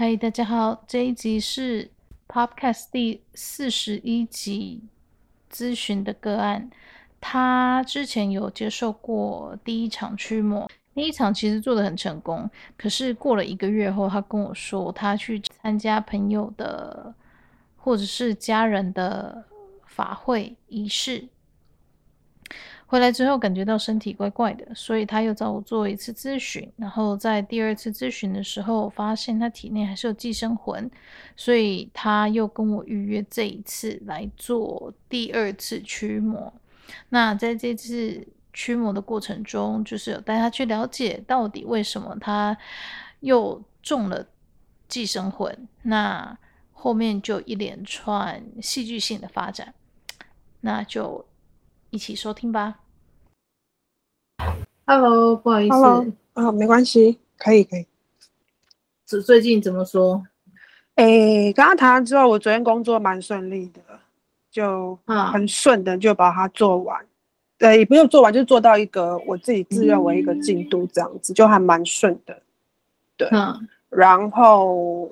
嗨，大家好，这一集是 Podcast 第四十一集咨询的个案。他之前有接受过第一场驱魔，第一场其实做得很成功。可是过了一个月后，他跟我说，他去参加朋友的或者是家人的法会仪式。回来之后感觉到身体怪怪的，所以他又找我做一次咨询。然后在第二次咨询的时候，发现他体内还是有寄生魂，所以他又跟我预约这一次来做第二次驱魔。那在这次驱魔的过程中，就是有带他去了解到底为什么他又中了寄生魂。那后面就一连串戏剧性的发展，那就。一起收听吧。Hello，不好意思。Hello，啊，没关系，可以可以。最最近怎么说？哎、欸，刚刚谈完之后，我昨天工作蛮顺利的，就很顺的就把它做完。对、啊，也不用做完，就做到一个我自己自认为一个进度这样子，嗯、就还蛮顺的。对，嗯、然后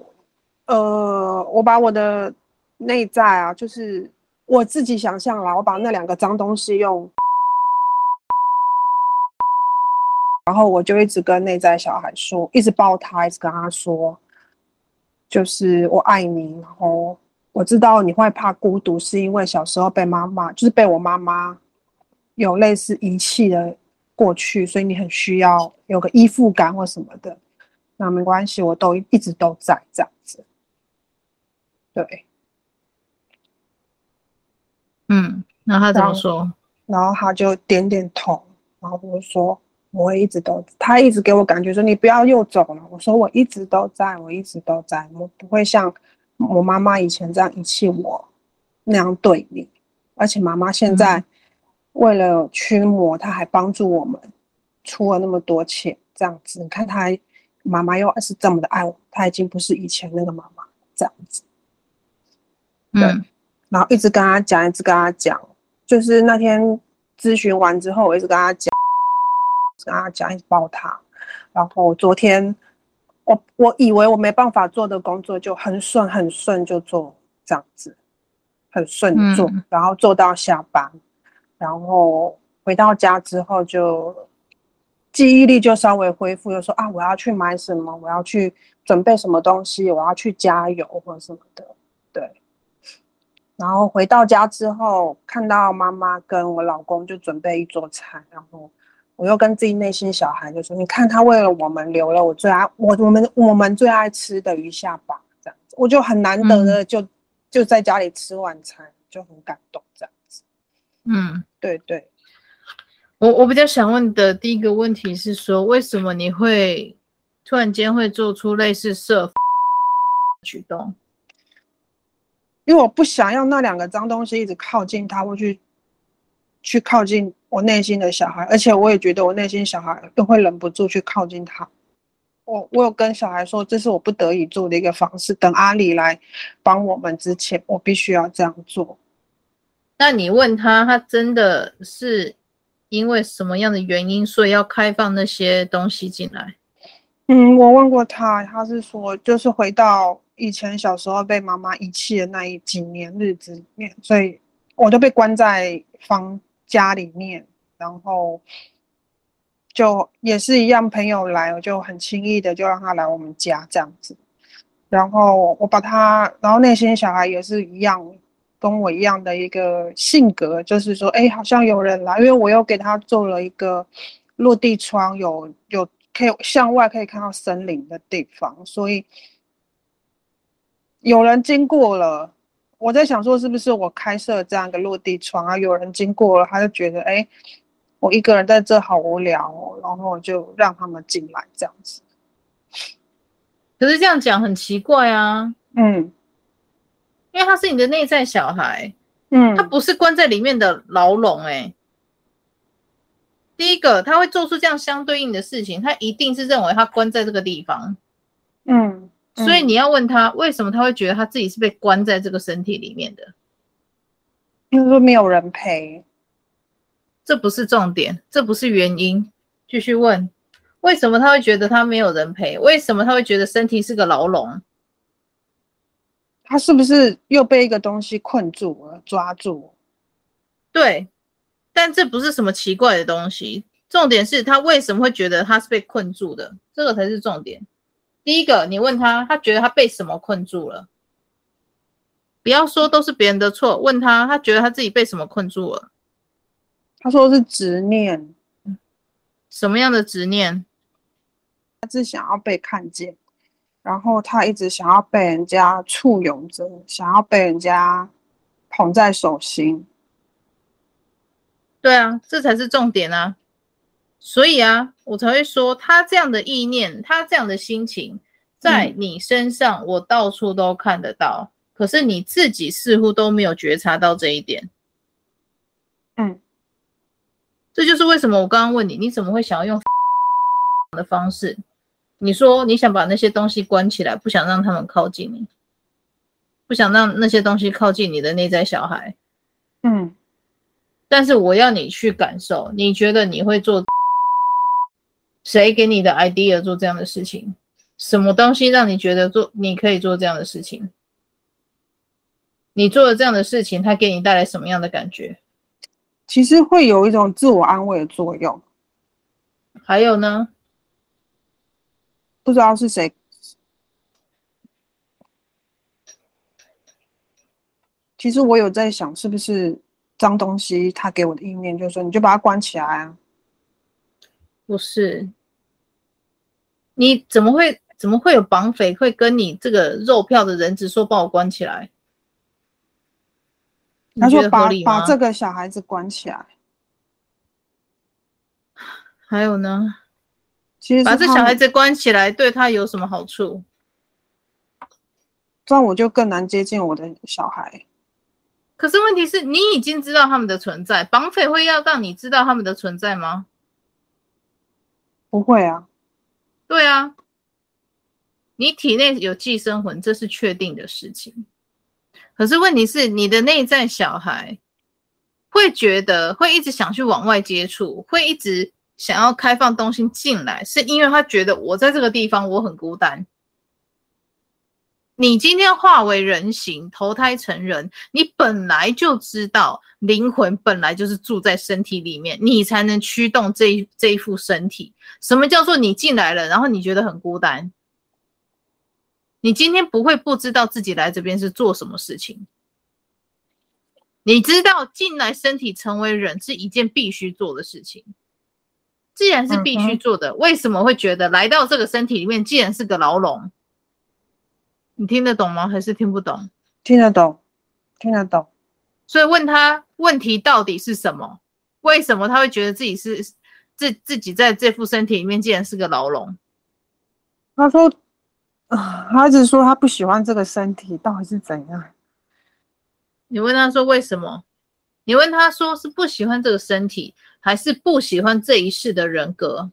呃，我把我的内在啊，就是。我自己想象啦，我把那两个脏东西用，然后我就一直跟内在小孩说，一直抱他，一直跟他说，就是我爱你。然后我知道你会怕孤独，是因为小时候被妈妈，就是被我妈妈有类似遗弃的过去，所以你很需要有个依附感或什么的。那没关系，我都一直都在这样子，对。嗯，那他怎么说？然后，他就点点头，然后我说我会一直都，他一直给我感觉说你不要又走了。我说我一直都在，我一直都在，我不会像我妈妈以前这样遗弃我那样对你。而且妈妈现在为了驱魔，他还帮助我们出了那么多钱，这样子。你看她妈妈又是这么的爱我，他已经不是以前那个妈妈这样子。对。嗯然后一直跟他讲，一直跟他讲，就是那天咨询完之后，我一直跟他讲，跟他讲，一直抱他。然后昨天我我以为我没办法做的工作，就很顺很顺就做这样子，很顺做，嗯、然后做到下班，然后回到家之后就记忆力就稍微恢复，就说啊，我要去买什么，我要去准备什么东西，我要去加油或者什么的，对。然后回到家之后，看到妈妈跟我老公就准备一桌菜，然后我又跟自己内心小孩就说：“你看，他为了我们留了我最爱我我们我们最爱吃的鱼下巴，这样子，我就很难得的就、嗯、就在家里吃晚餐，就很感动这样子。”嗯，对对。我我比较想问的第一个问题是说，为什么你会突然间会做出类似设举动？因为我不想要那两个脏东西一直靠近他，或去去靠近我内心的小孩，而且我也觉得我内心小孩都会忍不住去靠近他。我我有跟小孩说，这是我不得已做的一个方式。等阿里来帮我们之前，我必须要这样做。那你问他，他真的是因为什么样的原因，所以要开放那些东西进来？嗯，我问过他，他是说就是回到。以前小时候被妈妈遗弃的那一几年日子里面，所以我就被关在房家里面，然后就也是一样，朋友来，我就很轻易的就让他来我们家这样子，然后我把他，然后那些小孩也是一样，跟我一样的一个性格，就是说，哎，好像有人来，因为我又给他做了一个落地窗，有有可以向外可以看到森林的地方，所以。有人经过了，我在想说是不是我开设这样一个落地窗啊？有人经过了，他就觉得哎、欸，我一个人在这好无聊哦，然后就让他们进来这样子。可是这样讲很奇怪啊，嗯，因为他是你的内在小孩，嗯，他不是关在里面的牢笼哎。第一个，他会做出这样相对应的事情，他一定是认为他关在这个地方。嗯，嗯，所以你要问他为什么他会觉得他自己是被关在这个身体里面的？因为说没有人陪，这不是重点，这不是原因。继续问，为什么他会觉得他没有人陪？为什么他会觉得身体是个牢笼？他是不是又被一个东西困住了、抓住？对，但这不是什么奇怪的东西。重点是他为什么会觉得他是被困住的？这个才是重点。第一个，你问他，他觉得他被什么困住了？不要说都是别人的错，问他，他觉得他自己被什么困住了？他说是执念。什么样的执念？他是想要被看见，然后他一直想要被人家簇拥着，想要被人家捧在手心。对啊，这才是重点啊！所以啊，我才会说他这样的意念，他这样的心情，在你身上，我到处都看得到。嗯。可是你自己似乎都没有觉察到这一点。嗯，这就是为什么我刚刚问你，你怎么会想要用 的方式？你说你想把那些东西关起来，不想让他们靠近你，不想让那些东西靠近你的内在小孩。嗯，但是我要你去感受，你觉得你会做？谁给你的 idea 做这样的事情？什么东西让你觉得做你可以做这样的事情？你做了这样的事情，它给你带来什么样的感觉？其实会有一种自我安慰的作用。还有呢？不知道是谁。其实我有在想，是不是脏东西他给我的意念，就是说你就把它关起来啊？不是。你怎么会怎么会有绑匪会跟你这个肉票的人质说把我关起来？他说把把这个小孩子关起来。还有呢？其实把这小孩子关起来对他有什么好处？这样我就更难接近我的小孩。可是问题是你已经知道他们的存在，绑匪会要让你知道他们的存在吗？不会啊。对啊，你体内有寄生魂，这是确定的事情。可是问题是，你的内在小孩会觉得，会一直想去往外接触，会一直想要开放东西进来，是因为他觉得我在这个地方我很孤单。你今天化为人形，投胎成人，你本来就知道灵魂本来就是住在身体里面，你才能驱动这一这一副身体。什么叫做你进来了，然后你觉得很孤单？你今天不会不知道自己来这边是做什么事情。你知道进来身体成为人是一件必须做的事情。既然是必须做的，为什么会觉得来到这个身体里面，既然是个牢笼？你听得懂吗？还是听不懂？听得懂，听得懂。所以问他问题到底是什么？为什么他会觉得自己是自自己在这副身体里面，竟然是个牢笼？他说：“啊，他一直说他不喜欢这个身体，到底是怎样？”你问他说为什么？你问他说是不喜欢这个身体，还是不喜欢这一世的人格？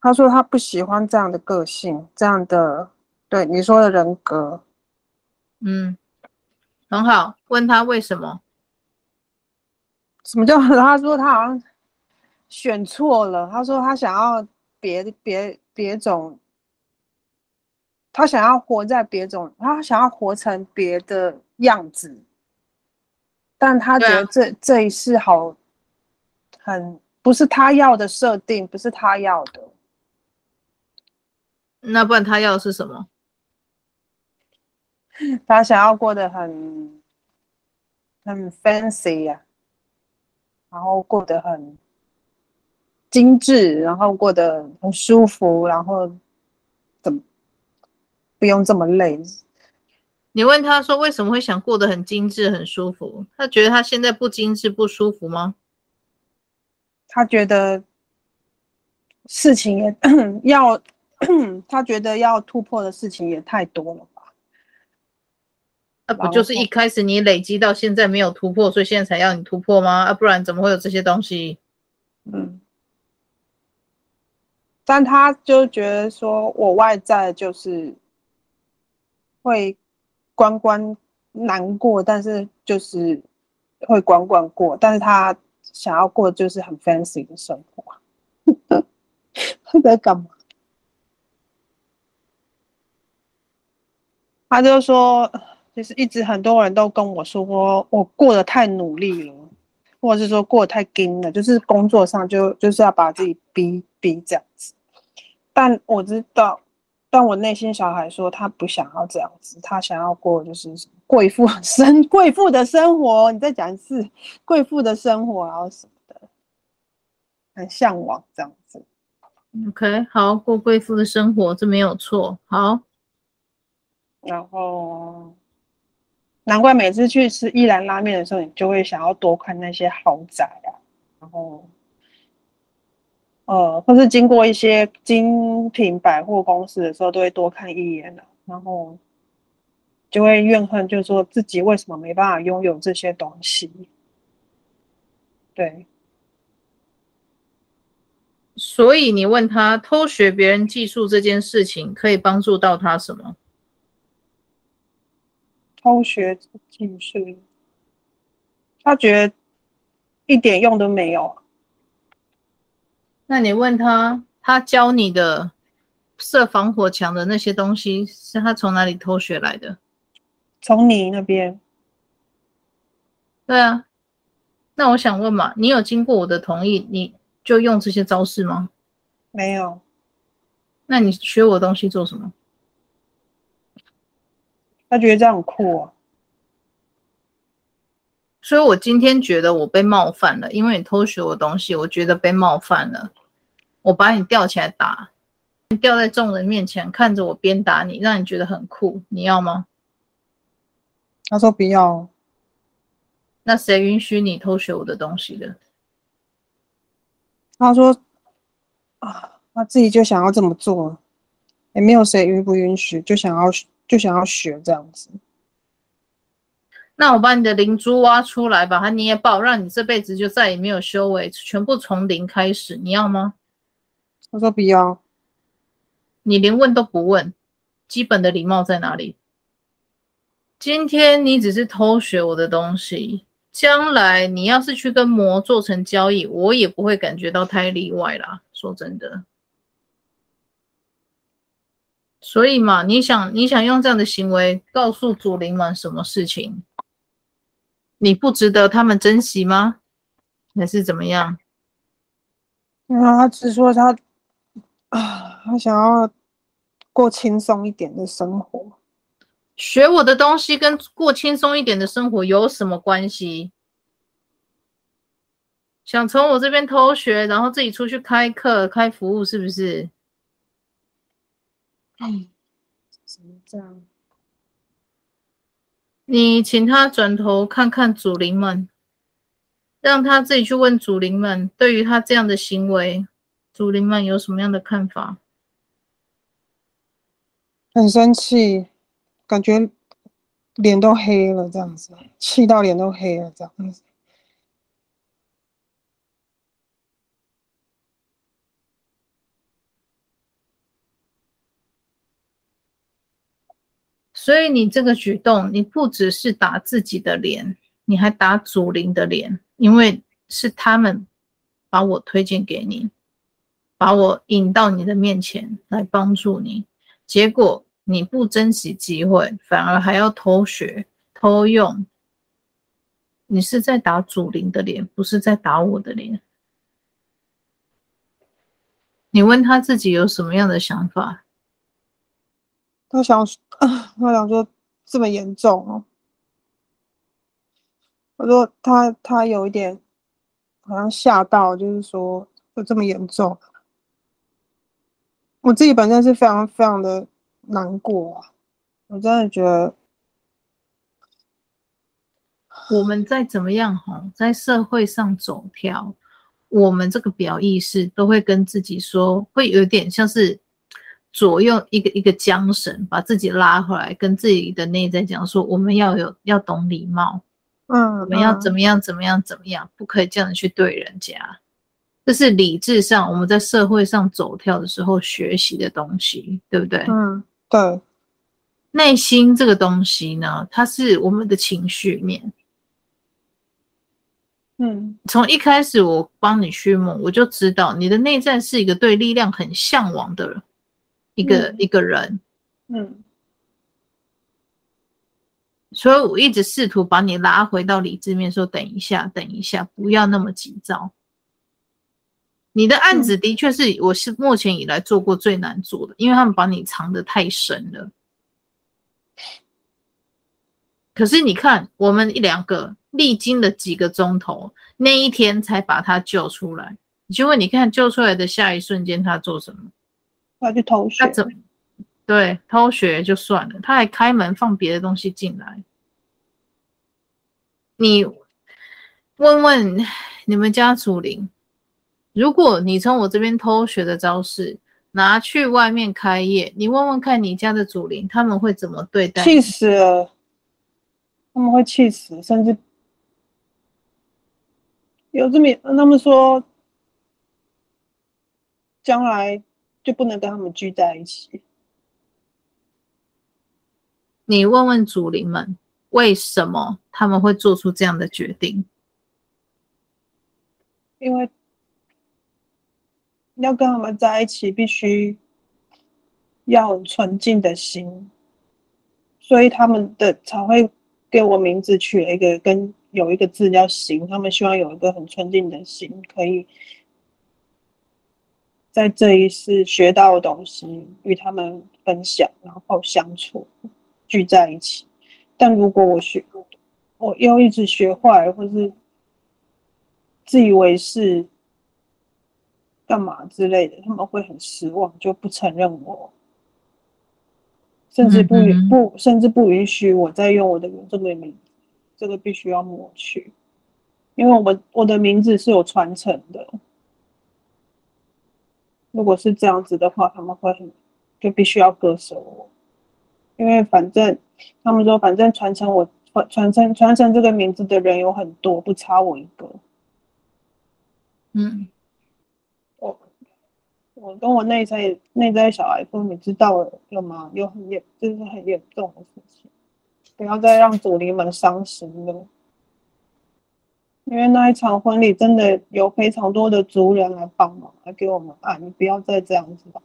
他说他不喜欢这样的个性，这样的。对你说的人格，嗯，很好。问他为什么？什么叫 他说他好像选错了？他说他想要别别别种，他想要活在别种，他想要活成别的样子，但他觉得这、啊、这一世好很不是他要的设定，不是他要的。那不然他要的是什么？他想要过得很很 fancy 呀、啊，然后过得很精致，然后过得很舒服，然后怎么不用这么累？你问他说为什么会想过得很精致、很舒服？他觉得他现在不精致、不舒服吗？他觉得事情也 要，他觉得要突破的事情也太多了。那、啊、不就是一开始你累积到现在没有突破，所以现在才要你突破吗？啊，不然怎么会有这些东西？嗯，但他就觉得说我外在就是会关关难过，但是就是会关关过，但是他想要过就是很 fancy 的生活。他在干嘛？他就说，就是一直很多人都跟我说，我过得太努力了，或者是说过得太紧了，就是工作上就就是要把自己逼逼这样子。但我知道，但我内心小孩说他不想要这样子，他想要过就是贵妇 生贵妇的生活。你再讲一次贵妇的生活，然后什么的，很向往这样子。OK，好，过贵妇的生活，这没有错。好，然后难怪每次去吃一兰拉面的时候，你就会想要多看那些豪宅啊，然后。呃，或是经过一些精品百货公司的时候，都会多看一眼的，然后就会怨恨，就是说自己为什么没办法拥有这些东西。对，所以你问他偷学别人技术这件事情可以帮助到他什么？偷学技术，他觉得一点用都没有。那你问他，他教你的设防火墙的那些东西，是他从哪里偷学来的？从你那边。对啊，那我想问嘛，你有经过我的同意，你就用这些招式吗？没有。那你学我的东西做什么？他觉得这样很酷啊。所以我今天觉得我被冒犯了，因为你偷学我东西，我觉得被冒犯了。我把你吊起来打，你吊在众人面前看着我鞭打你，让你觉得很酷，你要吗？他说不要。那谁允许你偷学我的东西的？他说啊，他自己就想要这么做，也没有谁允不允许，就想要就想要学这样子。那我把你的灵珠挖出来，把它捏爆，让你这辈子就再也没有修为，全部从零开始，你要吗？他说不要。你连问都不问，基本的礼貌在哪里？今天你只是偷学我的东西，将来你要是去跟魔做成交易，我也不会感觉到太例外啦。说真的。所以嘛，你想你想用这样的行为告诉祖灵们什么事情？你不值得他们珍惜吗？还是怎么样？嗯，他只说他啊，他想要过轻松一点的生活。学我的东西跟过轻松一点的生活有什么关系？想从我这边偷学，然后自己出去开课、开服务，是不是？哎，怎么这样？你请他转头看看祖灵们，让他自己去问祖灵们，对于他这样的行为，祖灵们有什么样的看法？很生气，感觉脸都黑了，这样子，气到脸都黑了，这样子。所以你这个举动，你不只是打自己的脸，你还打祖灵的脸，因为是他们把我推荐给你，把我引到你的面前来帮助你，结果你不珍惜机会，反而还要偷学偷用，你是在打祖灵的脸，不是在打我的脸。你问他自己有什么样的想法？他想，啊，他想说这么严重哦。我说他他有一点好像吓到，就是说有这么严重。我自己本身是非常非常的难过啊，我真的觉得，我们再怎么样哈，在社会上走跳，我们这个表意识都会跟自己说，会有点像是。左右一个一个缰绳，把自己拉回来，跟自己的内在讲说：我们要有要懂礼貌，嗯，我们要怎么样怎么样怎么样，不可以这样去对人家。这是理智上我们在社会上走跳的时候学习的东西，对不对？嗯，对。内心这个东西呢，它是我们的情绪面。嗯，从一开始我帮你驱魔，我就知道你的内在是一个对力量很向往的一个、嗯、一个人。嗯，所以我一直试图把你拉回到理智面，说等一下，等一下，不要那么急躁。你的案子的确是我是目前以来做过最难做的，因为他们把你藏得太深了。可是你看，我们一两个。历经了几个钟头，那一天才把他救出来。你就问，你看救出来的下一瞬间，他做什么？他去偷学。他怎么？对，偷学就算了，他还开门放别的东西进来。你问问你们家祖灵，如果你从我这边偷学的招式拿去外面开业，你问问看你家的祖灵，他们会怎么对待？气死了！他们会气死，甚至。有这么他们说，将来就不能跟他们聚在一起。你问问祖灵们，为什么他们会做出这样的决定？因为要跟他们在一起，必须要纯净的心，所以他们的才会给我名字取了一个跟。有一个字叫“行”，他们希望有一个很纯净的心，可以在这一世学到的东西与他们分享，然后相处，聚在一起。但如果我学，我又一直学坏，或是自以为是，干嘛之类的，他们会很失望，就不承认我，甚至不允不，甚至不允许我再用我的这个名。这个必须要抹去，因为我们我的名字是有传承的。如果是这样子的话，他们会很就必须要割舍我，因为反正他们说，反正传承我传传承传承这个名字的人有很多，不差我一个。嗯，我我跟我内在内在小孩说，你知道了了吗？有很严，这是很严重的事情。不要再让祖灵们伤心了，因为那一场婚礼真的有非常多的族人来帮忙，来给我们爱。你不要再这样子了。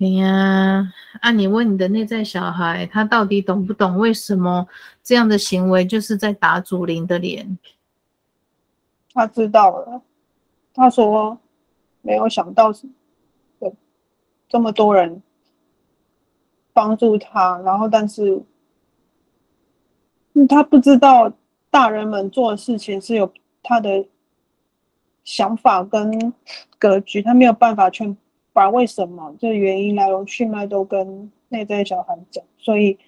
哎呀，啊，你问你的内在小孩，他到底懂不懂为什么这样的行为就是在打祖灵的脸？他知道了，他说没有想到是，对，这么多人。帮助他，然后但是，他不知道大人们做的事情是有他的想法跟格局，他没有办法全把为什么这原因来龙去脉都跟内在小孩讲，所以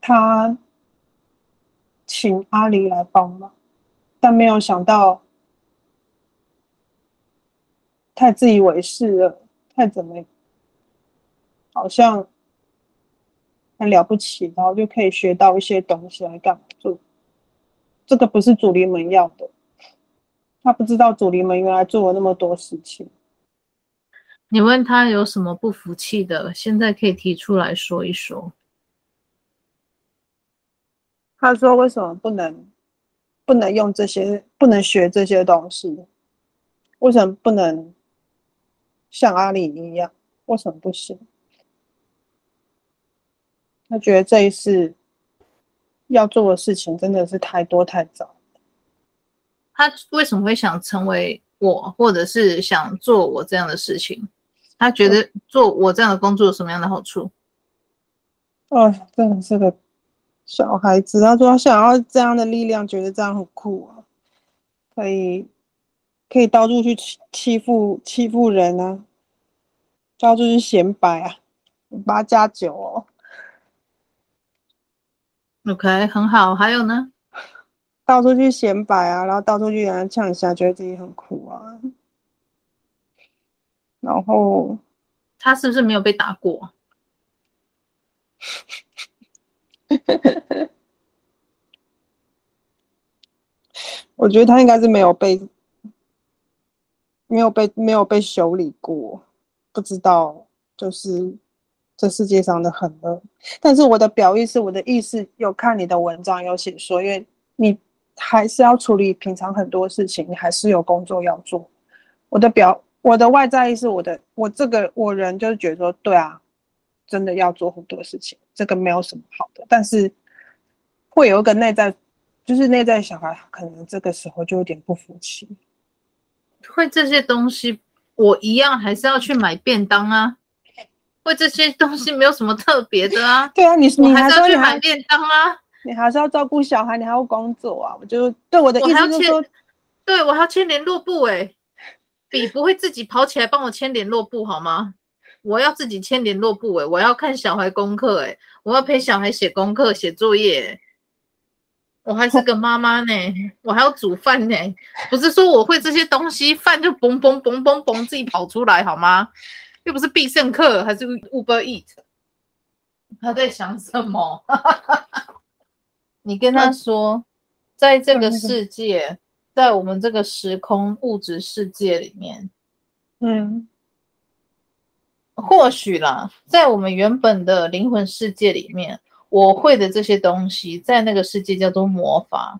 他请阿离来帮忙，但没有想到太自以为是了，太怎么。好像很了不起，然后就可以学到一些东西来干嘛？就这个不是主灵们要的，他不知道主灵们原来做了那么多事情。你问他有什么不服气的，现在可以提出来说一说。他说：“为什么不能不能用这些，不能学这些东西？为什么不能像阿里一样？为什么不行？”他觉得这一次要做的事情真的是太多太早。他为什么会想成为我，或者是想做我这样的事情？他觉得做我这样的工作有什么样的好处？哦，真的是个小孩子。他说他想要这样的力量，觉得这样很酷啊，可以可以到处去欺欺负欺负人啊，到处去显摆啊，八加九哦。OK，很好。还有呢？到处去显摆啊，然后到处去跟人呛一下，觉得自己很酷啊。然后他是不是没有被打过？我觉得他应该是没有被，没有被没有被修理过，不知道就是这世界上的很恶。但是我的表意是，我的意思有看你的文章有写说，因为你还是要处理平常很多事情，你还是有工作要做。我的表，我的外在意识，我的我这个我人就是觉得说，对啊，真的要做很多事情，这个没有什么好的，但是会有一个内在。就是内在小孩，可能这个时候就有点不服气。会这些东西，我一样还是要去买便当啊。为这些东西没有什么特别的啊。对啊，你你还是要去买便当啊。你还是要照顾小孩，你还要工作啊。我就对我的意思就是说，对我还要签联络簿哎、欸，笔不会自己跑起来帮我签联络簿好吗？我要自己签联络簿哎、欸，我要看小孩功课哎、欸，我要陪小孩写功课、写作业、欸。我还是个妈妈呢，我还要煮饭呢，不是说我会这些东西，饭就嘣嘣嘣嘣嘣自己跑出来好吗？又不是必胜客，还是 Uber Eat。他在想什么？你跟他说，在这个世界，在我们这个时空物质世界里面，嗯，或许啦，在我们原本的灵魂世界里面。我会的这些东西，在那个世界叫做魔法。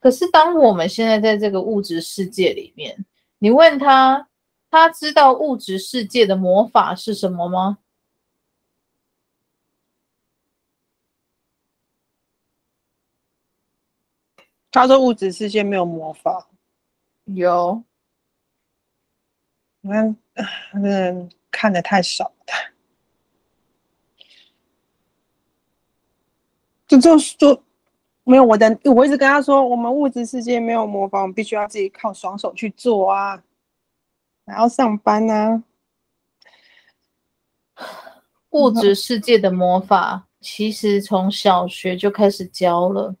可是，当我们现在在这个物质世界里面，你问他，他知道物质世界的魔法是什么吗？他说物质世界没有魔法。有。你看，嗯，看的太少了。就就就没有我的，我一直跟他说，我们物质世界没有魔法，我们必须要自己靠双手去做啊，然后上班啊。物质世界的魔法其实从小学就开始教了。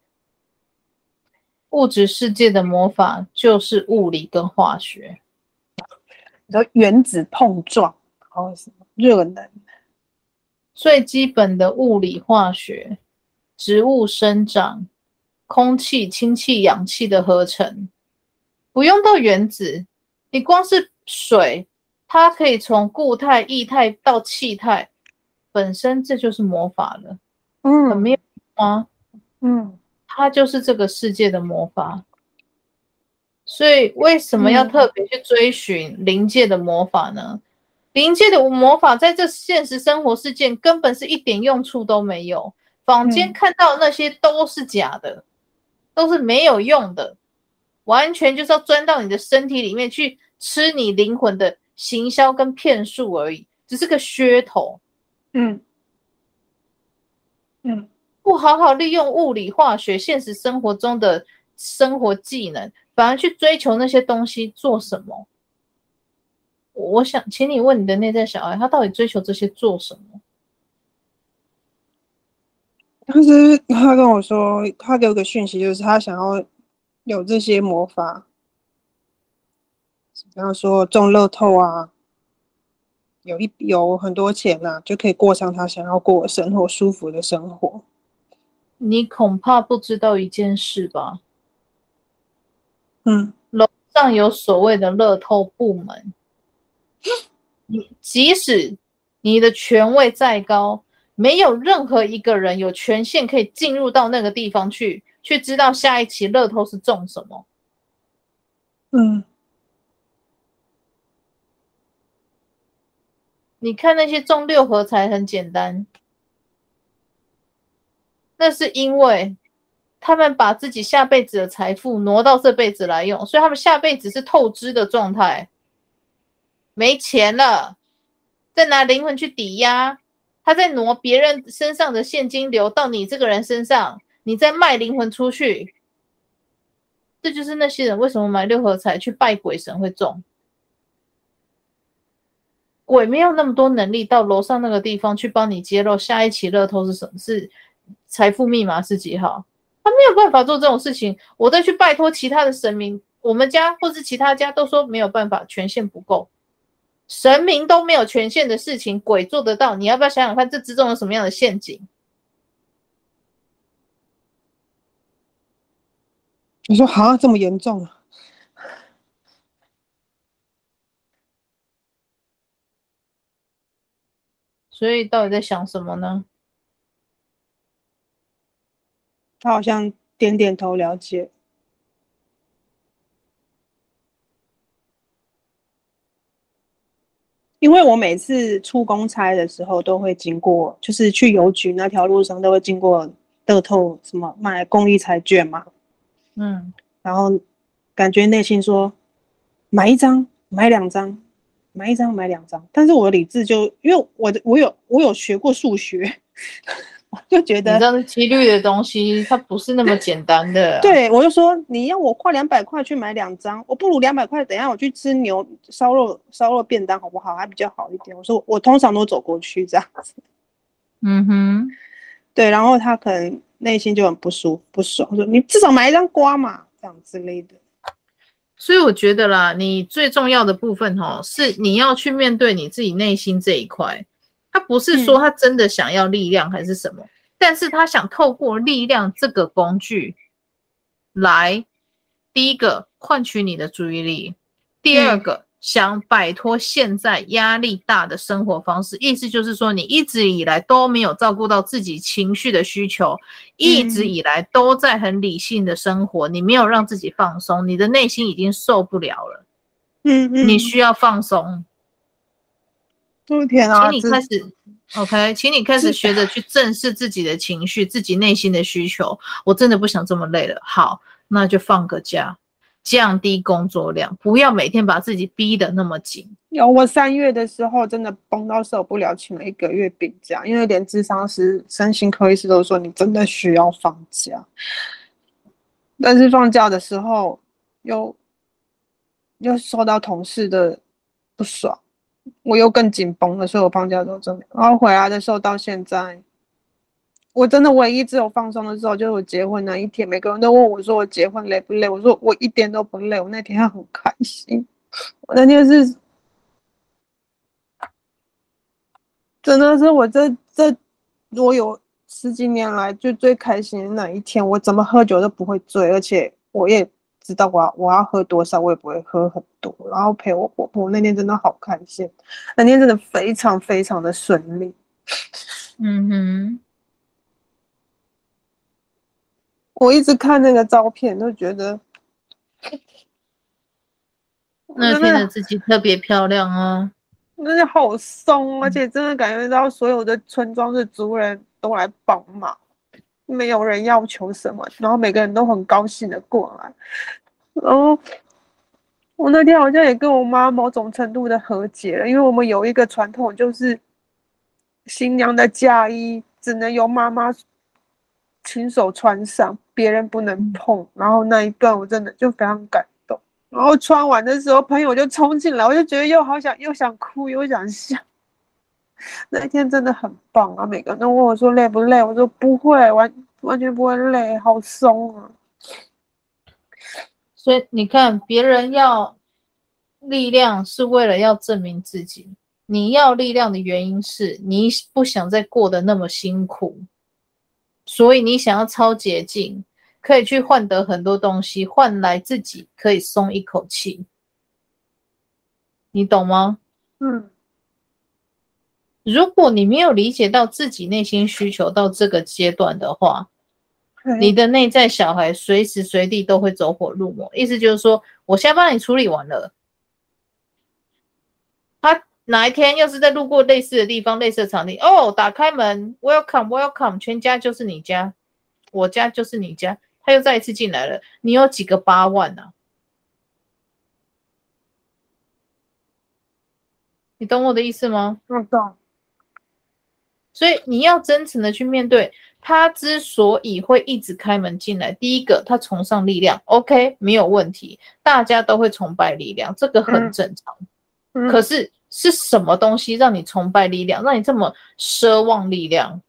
物质世界的魔法就是物理跟化学，你说原子碰撞，然后什么热能，最基本的物理化学。植物生长，空气、氢气、氧气的合成，不用到原子，你光是水，它可以从固态、液态到气态，本身这就是魔法了。嗯，很妙吗？嗯，它就是这个世界的魔法。所以为什么要特别去追寻灵界的魔法呢？灵界的魔法在这现实生活世界根本是一点用处都没有。坊间看到那些都是假的，嗯，都是没有用的，完全就是要钻到你的身体里面去吃你灵魂的行销跟骗术而已，只是个噱头。嗯嗯，不好好利用物理化学现实生活中的生活技能，反而去追求那些东西做什么？我想请你问你的内在小孩，他到底追求这些做什么？但是他跟我说，他给我个讯息，就是他想要有这些魔法，比方说中乐透啊，有一有很多钱呐、啊，就可以过上他想要过的生活，舒服的生活。你恐怕不知道一件事吧？嗯，楼上有所谓的乐透部门，你即使你的权位再高。没有任何一个人有权限可以进入到那个地方去，去知道下一期乐透是中什么。嗯，你看那些中六合彩很简单，那是因为他们把自己下辈子的财富挪到这辈子来用，所以他们下辈子是透支的状态，没钱了，再拿灵魂去抵押。他在挪别人身上的现金流到你这个人身上，你再卖灵魂出去，这就是那些人为什么买六合彩去拜鬼神会中。鬼没有那么多能力到楼上那个地方去帮你揭露下一期乐透是什么，是财富密码是几号，他没有办法做这种事情。我再去拜托其他的神明，我们家或是其他家都说没有办法，权限不够。神明都没有权限的事情，鬼做得到？你要不要想想看，这之中有什么样的陷阱？你说哈这么严重啊？所以到底在想什么呢？他好像点点头，了解。因为我每次出公差的时候，都会经过，就是去邮局那条路上，都会经过乐透什么买公益彩券嘛。嗯，然后感觉内心说，买一张，买两张，买一张，买两张。但是我的理智就，因为我的我有我有学过数学。就觉得，这样几率的东西，它不是那么简单的、啊。对，我就说你要我花两百块去买两张，我不如两百块，等一下我去吃牛烧肉烧肉便当好不好？还比较好一点。我说我，我通常都走过去这样子。嗯哼，对，然后他可能内心就很不舒服不爽，说你至少买一张瓜嘛，这样之类的。所以我觉得啦，你最重要的部分哦，是你要去面对你自己内心这一块。他不是说他真的想要力量还是什么，嗯、但是他想透过力量这个工具来，第一个换取你的注意力，第二个、嗯、想摆脱现在压力大的生活方式。意思就是说，你一直以来都没有照顾到自己情绪的需求，一直以来都在很理性的生活，你没有让自己放松，你的内心已经受不了了。嗯嗯，你需要放松。天啊！请你开始，OK，请你开始学着去正视自己的情绪，自己内心的需求。我真的不想这么累了，好，那就放个假，降低工作量，不要每天把自己逼得那么紧。有，我三月的时候真的崩到受不了，请了一个月病假，因为连智商师、身心科医师都说你真的需要放假。但是放假的时候又又受到同事的不爽。我又更紧绷了，所以我放假都真的。然后回来的时候到现在，我真的唯一只有放松的时候，就是我结婚那一天。每个人都问我说我结婚累不累？我说我一点都不累，我那天很开心。我那天是，真的是我这这我有十几年来就最开心的那一天。我怎么喝酒都不会醉，而且我也。知道我要我要喝多少，我也不会喝很多。然后陪我婆婆那天真的好开心，那天真的非常非常的顺利。嗯哼，我一直看那个照片，都觉得那天的自己特别漂亮啊，真的好松，而且真的感觉到所有的村庄的族人都来帮忙。没有人要求什么，然后每个人都很高兴的过来。然后我那天好像也跟我妈某种程度的和解了，因为我们有一个传统，就是新娘的嫁衣只能由妈妈亲手穿上，别人不能碰。然后那一段我真的就非常感动。然后穿完的时候，朋友就冲进来，我就觉得又好想又想哭又想笑。那一天真的很棒啊！每个人都问我说累不累，我说不会，完完全不会累，好松啊！所以你看，别人要力量是为了要证明自己，你要力量的原因是你不想再过得那么辛苦，所以你想要超捷径，可以去换得很多东西，换来自己可以松一口气，你懂吗？嗯。如果你没有理解到自己内心需求到这个阶段的话，你的内在小孩随时随地都会走火入魔。意思就是说，我先帮你处理完了，他哪一天要是在路过类似的地方、类似的场地，哦，打开门，Welcome Welcome，全家就是你家，我家就是你家，他又再一次进来了，你有几个八万啊？你懂我的意思吗？我懂。所以你要真诚的去面对他之所以会一直开门进来。第一个，他崇尚力量，OK，没有问题，大家都会崇拜力量，这个很正常。嗯嗯、可是是什么东西让你崇拜力量，让你这么奢望力量？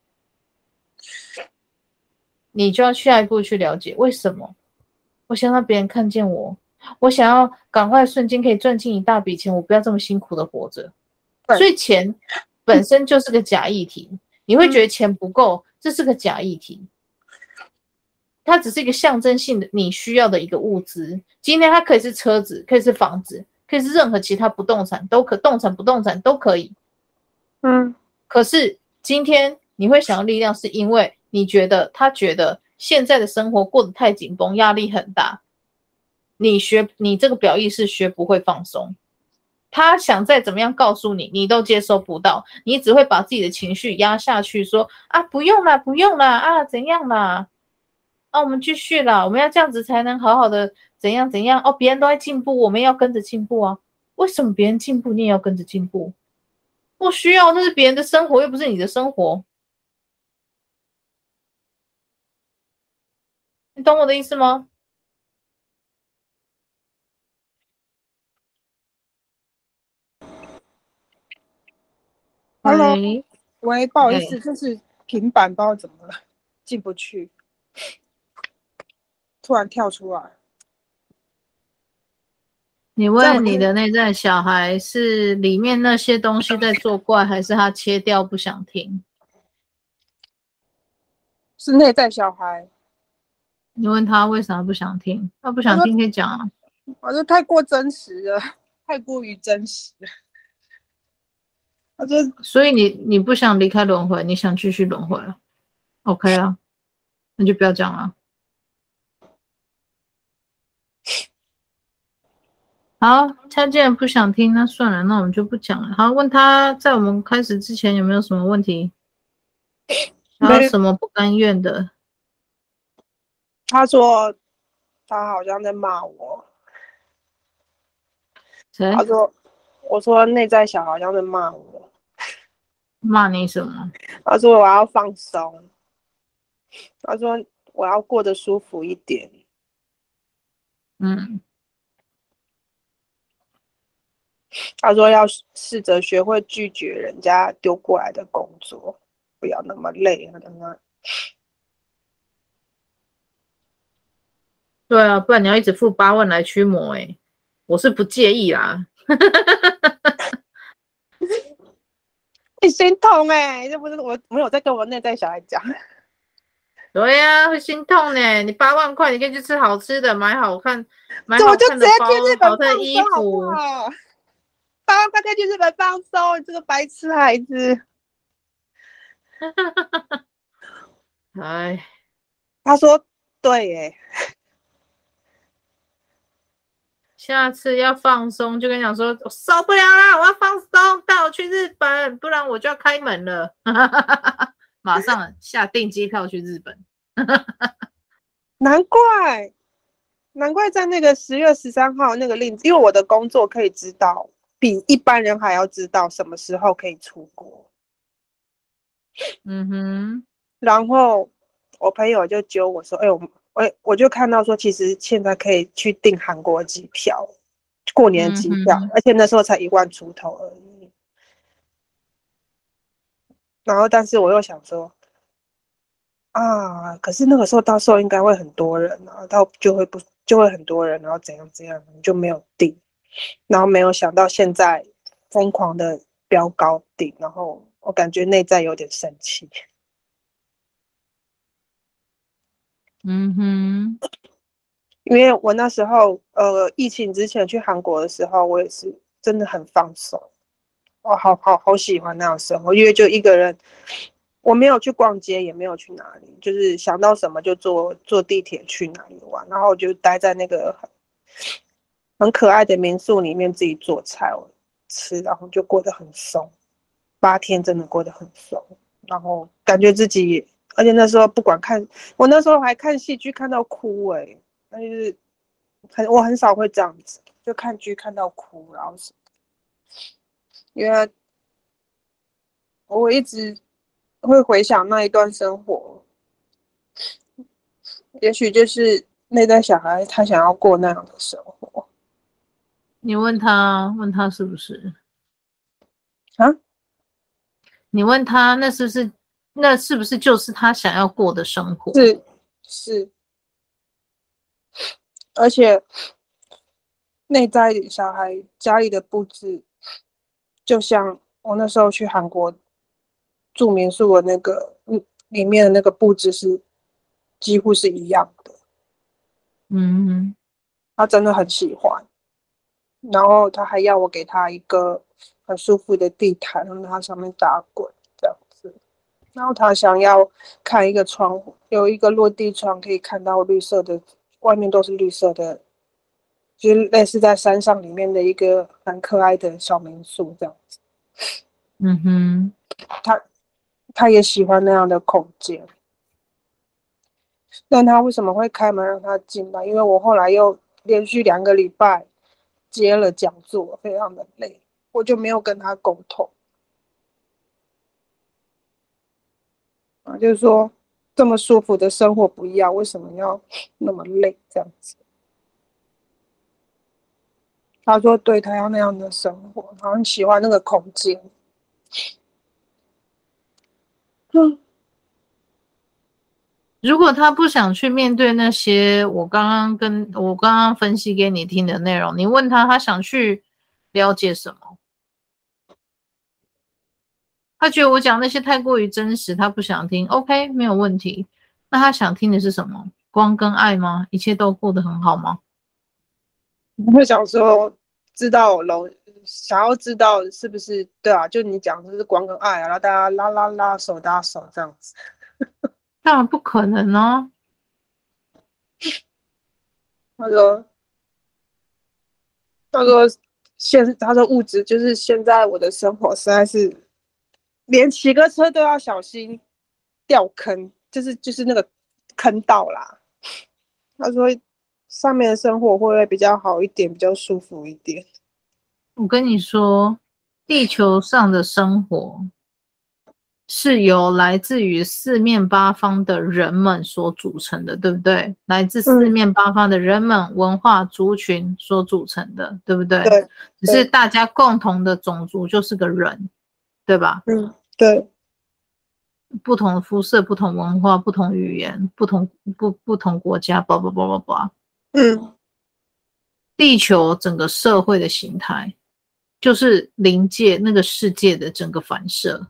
你就要下一步去了解为什么。我想让别人看见我，我想要赶快瞬间可以赚进一大笔钱，我不要这么辛苦的活着。所以钱。本身就是个假议题，你会觉得钱不够，这是个假议题。它只是一个象征性的你需要的一个物资。今天它可以是车子，可以是房子，可以是任何其他不动产，都可动产不动产都可以。嗯，可是今天你会想要力量，是因为你觉得他觉得现在的生活过得太紧绷，压力很大。你学你这个表意是学不会放松，他想再怎么样告诉你，你都接收不到，你只会把自己的情绪压下去，说啊不用了，不用了啊怎样啦？啊我们继续啦，我们要这样子才能好好的怎样怎样哦，别人都在进步，我们要跟着进步啊？为什么别人进步你也要跟着进步？不需要，那是别人的生活，又不是你的生活，你懂我的意思吗？Hello，喂，不好意思，就是平板不知道怎么了，进不去，突然跳出来。你问你的内在小孩是里面那些东西在作怪，还是他切掉不想听？是内在小孩。你问他为啥不想听？他不想听可以讲啊。我说太过真实了，太过于真实了。他说：“所以你你不想离开轮回，你想继续轮回了？OK 啊，那就不要讲了。好，他既然不想听，那算了，那我们就不讲了。好，问他在我们开始之前有没有什么问题？还有什么不甘愿的？他说他好像在骂我。谁？他说。”我说内在小孩好像在骂我，骂你什么？他说我要放松，他说我要过得舒服一点。嗯，他说要试着学会拒绝人家丢过来的工作，不要那么累，那么。对啊，不然你要一直付八万来驱魔，哎，我是不介意啦。心痛哎、欸，这不是我没有在跟我内在小孩讲。对呀、啊，会心痛呢、欸。你八万块，你可以去吃好吃的，买好看，买好看的包，好看的衣服。八万块可以去日本放松，你这个白痴孩子。哈哈哈哈哈！哎，他说对哎、欸。下次要放松，就跟你讲说，我受不了啦，我要放松，带我去日本，不然我就要开门了。马上下订机票去日本。难怪，难怪在那个十月十三号那个令，因为我的工作可以知道，比一般人还要知道什么时候可以出国。嗯哼，然后我朋友就揪我说：“哎、欸，我。”我我就看到说，其实现在可以去订韩国机票，过年机票，而且那时候才一万出头而已。然后，但是我又想说，啊，可是那个时候到时候应该会很多人，然后到就会不就会很多人，然后怎样怎样，就没有订。然后没有想到现在疯狂的飙高订，然后我感觉内在有点生气。嗯哼，因为我那时候呃，疫情之前去韩国的时候，我也是真的很放松，我好好好喜欢那样生活，因为就一个人，我没有去逛街，也没有去哪里，就是想到什么就坐坐地铁去哪里玩，然后我就待在那个很，很可爱的民宿里面自己做菜我吃，然后就过得很松，八天真的过得很松，然后感觉自己。而且那时候不管看，我那时候还看戏剧看到哭哎、欸，那就是很我很少会这样子，就看剧看到哭，然后是，因为我一直会回想那一段生活，也许就是那代小孩他想要过那样的生活。你问他，问他是不是？啊？你问他，那是不是？那是不是就是他想要过的生活？是是，而且内在小孩家里的布置，就像我那时候去韩国住民宿的那个，嗯，里面的那个布置是几乎是一样的。嗯，他真的很喜欢。然后他还要我给他一个很舒服的地毯，让他上面打滚。然后他想要看一个窗户，有一个落地窗，可以看到绿色的，外面都是绿色的，就是类似在山上里面的一个很可爱的小民宿这样子。嗯哼，他他也喜欢那样的空间。但他为什么会开门让他进来？因为我后来又连续两个礼拜。接了讲座，非常的累，我就没有跟他沟通啊，就是说这么舒服的生活不要，为什么要那么累这样子？他说对，他要那样的生活，他很喜欢那个空间。嗯。如果他不想去面对那些我刚刚跟我刚刚分析给你听的内容，你问他，他想去了解什么？他觉得我讲那些太过于真实，他不想听。OK，没有问题。那他想听的是什么？光跟爱吗？一切都过得很好吗？我会想说，知道楼，想要知道是不是对啊？就你讲的是光跟爱啊，然后大家拉拉拉手搭手这样子。当然不可能哦。他说：“他说现他说物质就是现在我的生活实在是连骑个车都要小心掉坑，就是就是那个坑道啦。”他说：“上面的生活会不会比较好一点，比较舒服一点？”我跟你说，地球上的生活。是由来自于四面八方的人们所组成的，对不对？来自四面八方的人们、文化族群所组成的，对不对？对。只是大家共同的种族就是个人，对吧？嗯，对。不同肤色、不同文化、不同语言、不同不不同国家，叭叭叭叭叭。嗯。地球整个社会的形态，就是临界那个世界的整个反射。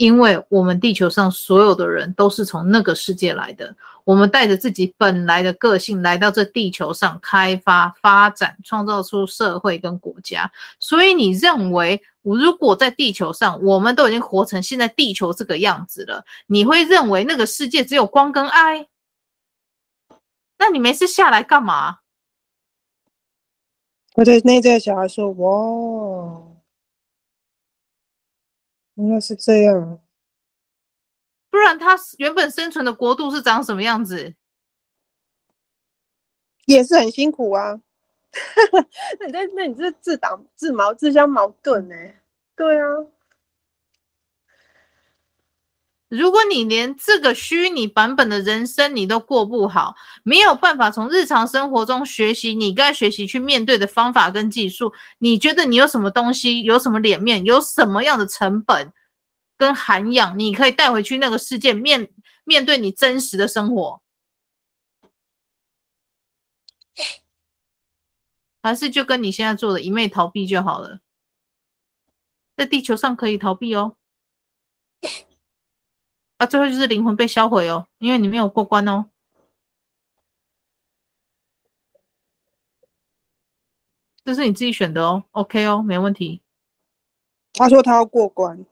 因为我们地球上所有的人都是从那个世界来的，我们带着自己本来的个性来到这地球上开发、发展，创造出社会跟国家。所以你认为，如果在地球上，我们都已经活成现在地球这个样子了，你会认为那个世界只有光跟爱？那你没事下来干嘛？我对内在小孩说：“哇。”应该是这样，不然他原本生存的国度是长什么样子？也是很辛苦啊。那你在那你这自打自矛自相矛盾呢？对啊。如果你连这个虚拟版本的人生你都过不好，没有办法从日常生活中学习你该学习去面对的方法跟技术，你觉得你有什么东西，有什么脸面，有什么样的成本跟涵养，你可以带回去那个世界面面对你真实的生活，还是就跟你现在做的一昧逃避就好了？在地球上可以逃避哦。啊，最后就是灵魂被销毁哦，因为你没有过关哦。这是你自己选的哦，OK 哦，没问题。他说他要过关，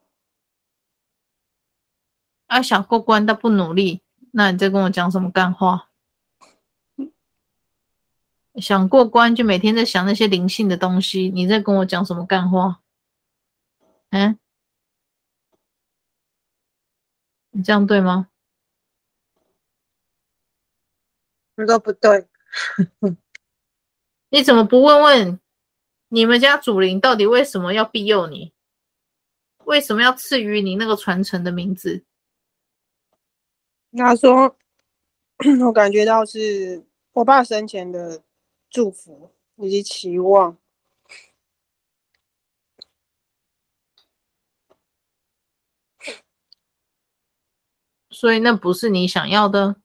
啊，想过关但不努力，那你在跟我讲什么干话？想过关就每天在想那些灵性的东西，你在跟我讲什么干话？嗯？你这样对吗？你说不对。你怎么不问问你们家祖灵到底为什么要庇佑你？为什么要赐予你那个传承的名字？他说，我感觉到是我爸生前的祝福以及期望。所以那不是你想要的。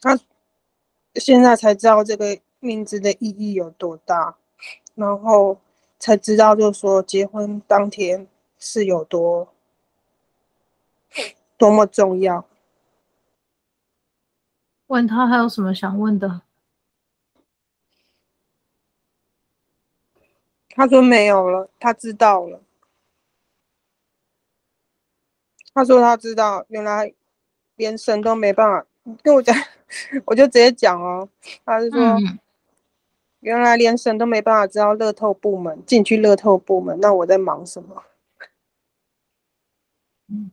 它现在才知道这个名字的意义有多大，然后才知道，就是说结婚当天是有多多么重要。问他还有什么想问的？他说没有了，他知道了。他说他知道，原来连神都没办法跟我讲，我就直接讲哦。他是说，嗯、原来连神都没办法知道乐透部门进去乐透部门，那我在忙什么？嗯，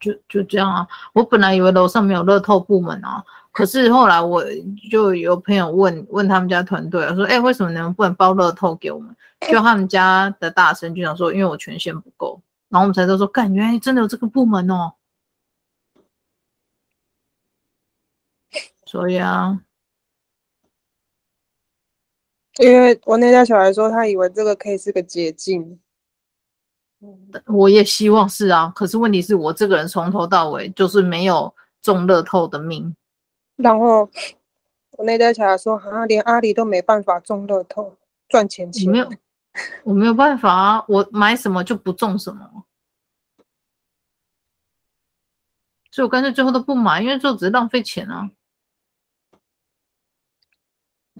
就就这样啊。我本来以为楼上没有乐透部门啊，可是后来我就有朋友问问他们家团队啊，说，哎，为什么你们不能包乐透给我们？就他们家的大神就想说，因为我权限不够。然后我们才都说，干，原来真的有这个部门哦。所以啊，因为我那家小孩说，他以为这个可以是个捷径。我也希望是啊，可是问题是我这个人从头到尾就是没有中乐透的命。然后我那家小孩说，好像连阿里都没办法中乐透赚钱钱。没有。我没有办法啊，我买什么就不中什么，所以我干脆最后都不买，因为这只是浪费钱啊。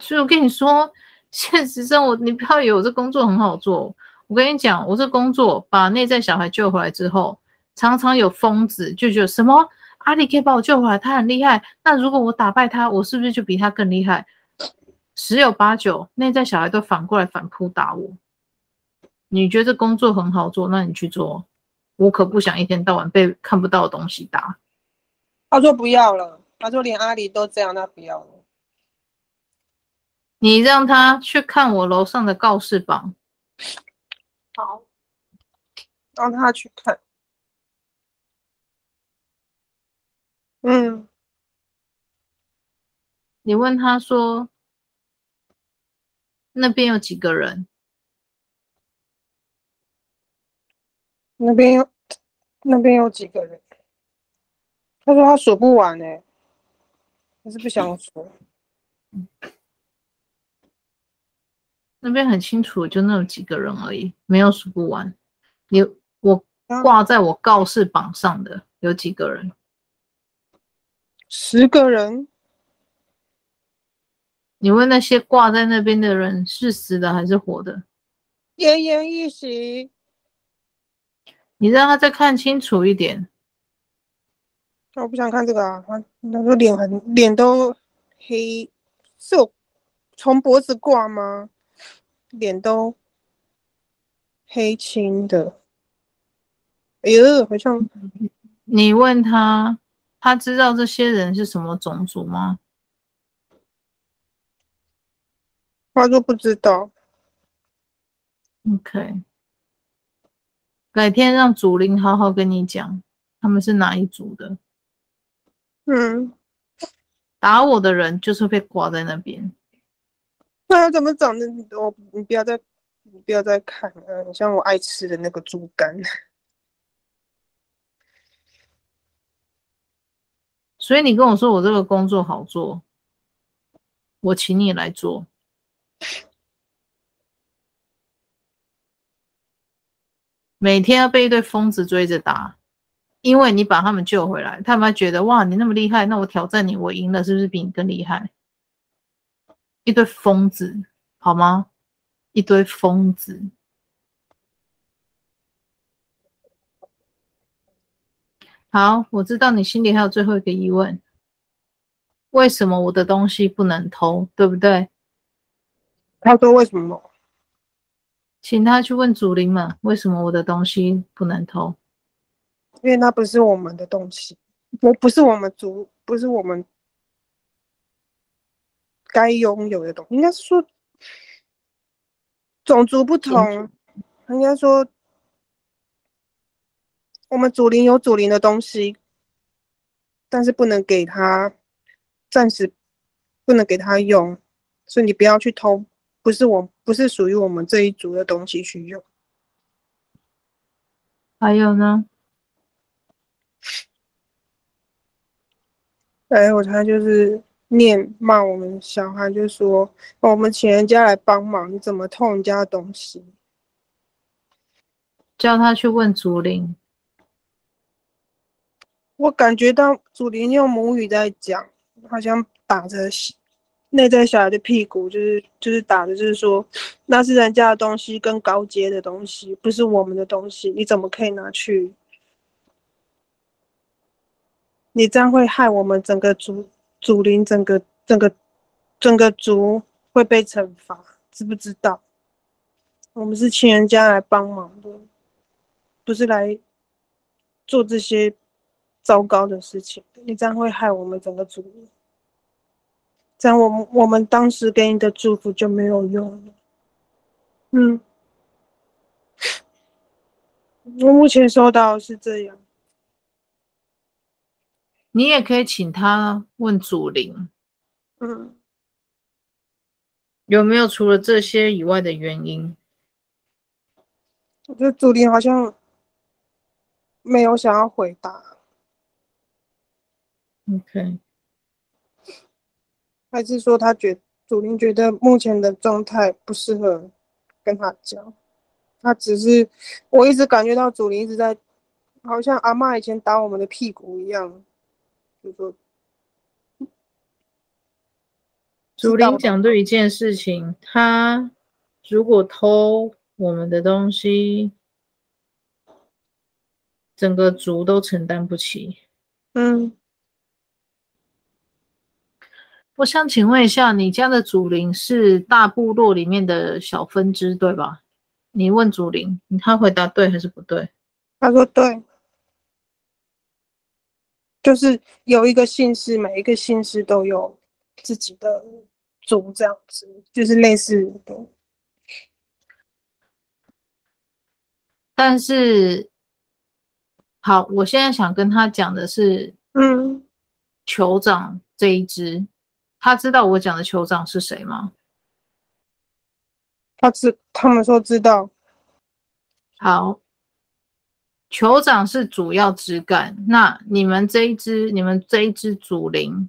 所以我跟你说，现实生活你不要以为我这工作很好做。我跟你讲，我这工作把内在小孩救回来之后，常常有疯子就觉得什么阿里可以把我救回来，他很厉害。那如果我打败他，我是不是就比他更厉害？十有八九，内在小孩都反过来反扑打我。你觉得工作很好做，那你去做。我可不想一天到晚被看不到的东西打。他说不要了，他说连阿里都这样，他不要了。你让他去看我楼上的告示榜。好，让他去看。嗯，你问他说，那边有几个人？那边有，那边有几个人？他说他数不完呢，他是不想说。那边很清楚，就那么几个人而已，没有数不完。你我挂在我告示榜上的有几个人？十个人。你问那些挂在那边的人是死的还是活的？奄奄一息。你让他再看清楚一点。我不想看这个啊，他那个脸很脸都黑，是有从脖子挂吗？脸都黑青的。哎呦，好像你问他，他知道这些人是什么种族吗？他说不知道。OK。改天让祖灵好好跟你讲，他们是哪一组的。嗯，打我的人就是被挂在那边。那他怎么长的？我你不要再，你不要再看了，像我爱吃的那个猪肝。所以你跟我说我这个工作好做，我请你来做。每天要被一堆疯子追着打，因为你把他们救回来，他们还觉得哇，你那么厉害，那我挑战你，我赢了，是不是比你更厉害？一堆疯子，好吗？一堆疯子。好，我知道你心里还有最后一个疑问，为什么我的东西不能偷，对不对？他说为什么？请他去问祖灵们，为什么我的东西不能偷？因为那不是我们的东西，我不是我们族，不是我们该拥有的东西。应该是说种族不同，应该说我们祖灵有祖灵的东西，但是不能给他，暂时不能给他用，所以你不要去偷。不是我，不是属于我们这一族的东西去用。还有呢？哎，我他就是念骂我们小孩，就说我们请人家来帮忙，你怎么偷人家的东西？叫他去问竹林。我感觉到竹林用母语在讲，好像打着内在小孩的屁股，就是就是打的，就是说那是人家的东西，更高阶的东西，不是我们的东西，你怎么可以拿去？你这样会害我们整个族祖灵，整个整个整个族会被惩罚，知不知道？我们是请人家来帮忙的，不是来做这些。糟糕的事情，你这样会害我们整个族，这样我们我们当时给你的祝福就没有用了。嗯，我目前收到是这样。你也可以请他问祖灵，嗯，有没有除了这些以外的原因？我觉得祖灵好像没有想要回答。OK，还是说他觉祖灵觉得目前的状态不适合跟他讲，他只是我一直感觉到祖灵一直在，好像阿嬷以前打我们的屁股一样，就说祖灵讲对一件事情，他如果偷我们的东西，整个族都承担不起。嗯。我想请问一下，你家的祖灵是大部落里面的小分支，对吧？你问祖灵，他回答对还是不对？他说对，就是有一个姓氏，每一个姓氏都有自己的族，这样子，就是类似的。但是，好，我现在想跟他讲的是，嗯，酋长这一支。他知道我讲的酋长是谁吗？他知，他们说知道。好，酋长是主要枝干。那你们这一支，你们这一支祖灵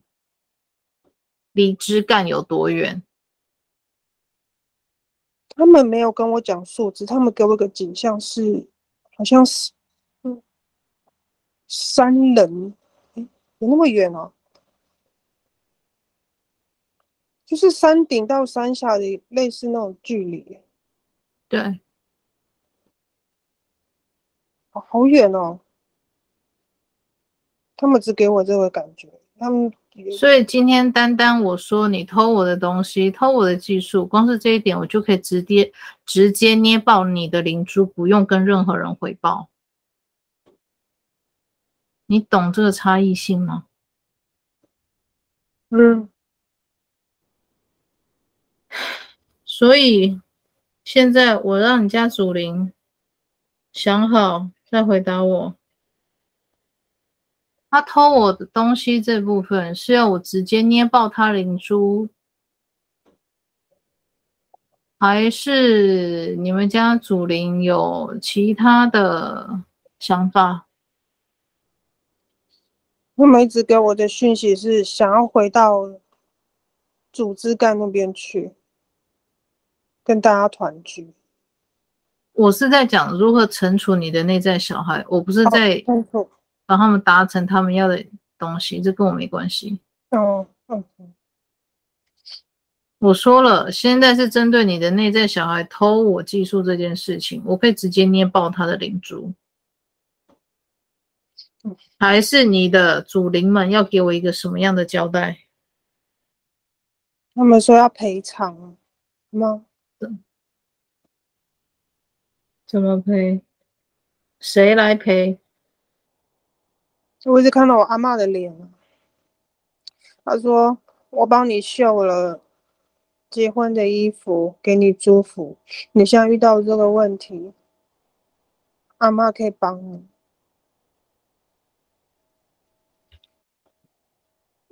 离枝干有多远？他们没有跟我讲数字，他们给我个景象是，好像是，嗯，山人，欸，有那么远哦？就是山顶到山下的类似那种距离，对，哦，好远哦。他们只给我这个感觉，他们所以今天单单我说你偷我的东西，偷我的技术，光是这一点我就可以直接直接捏爆你的灵珠，不用跟任何人回报。你懂这个差异性吗？嗯。所以现在我让你家祖灵想好再回答我。他偷我的东西这部分是要我直接捏爆他灵珠，还是你们家祖灵有其他的想法？他们一直给我的讯息是想要回到组织干那边去。跟大家团聚，我是在讲如何惩处你的内在小孩，我不是在帮他们达成他们要的东西，这跟我没关系。哦，嗯，我说了，现在是针对你的内在小孩偷我技术这件事情，我可以直接捏爆他的灵珠，还是你的主灵们要给我一个什么样的交代？他们说要赔偿吗？怎么赔？谁来赔？我一直看到我阿嬷的脸。他说：“我帮你绣了结婚的衣服，给你祝福。你现在遇到这个问题，阿嬷可以帮你。”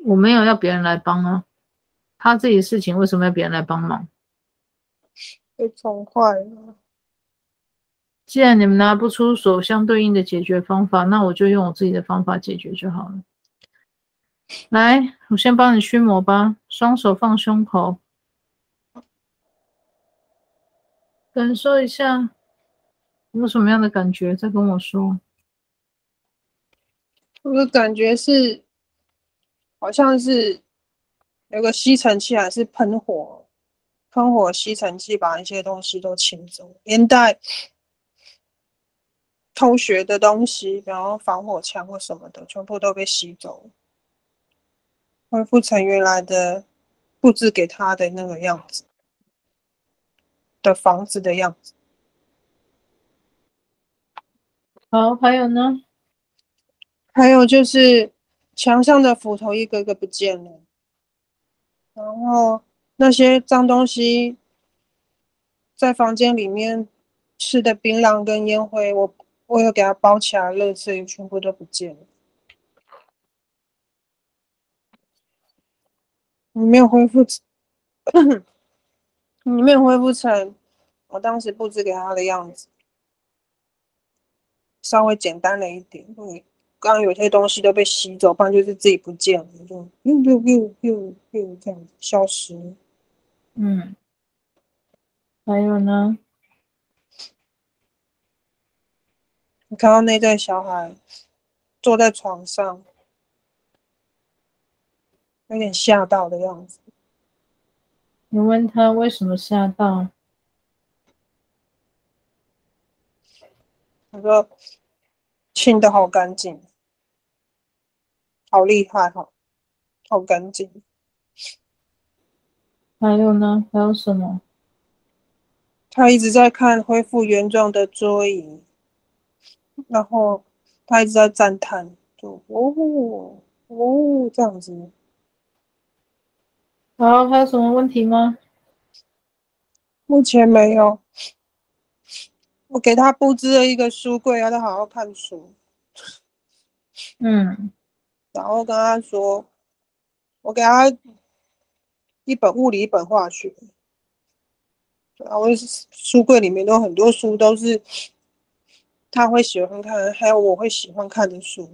我没有要别人来帮啊，他自己的事情为什么要别人来帮忙？被宠坏了。既然你们拿不出手相对应的解决方法，那我就用我自己的方法解决就好了。来，我先帮你驱魔吧，双手放胸口，感受一下有什么样的感觉，再跟我说。我的感觉是，好像是有个吸尘器，还是喷火，喷火吸尘器把一些东西都清走，连带偷学的东西，然后防火墙或什么的，全部都被吸走，恢复成原来的布置给他的那个样子的房子的样子。好，还有呢？还有就是墙上的斧头一个个不见了，然后那些脏东西在房间里面吃的槟榔跟烟灰，我我有给它包起来，垃圾也全部都不见了。你没有恢复，你没有恢复成我当时布置给他的样子，稍微简单了一点，因为。刚刚有些东西都被吸走，不然就是自己不见了，就又又又又又这样子消失。嗯，还有呢？你看到那对小孩坐在床上，有点吓到的样子。你问他为什么吓到？他说清得好干净。好厉害哈，好干净。还有呢？还有什么？他一直在看恢复原状的桌椅，然后他一直在赞叹，就哦哦这样子。然后，还有什么问题吗？目前没有。我给他布置了一个书柜，让他好好看书。嗯。然后跟他说，我给他一本物理，一本化学。然后书柜里面都很多书，都是他会喜欢看，还有我会喜欢看的书。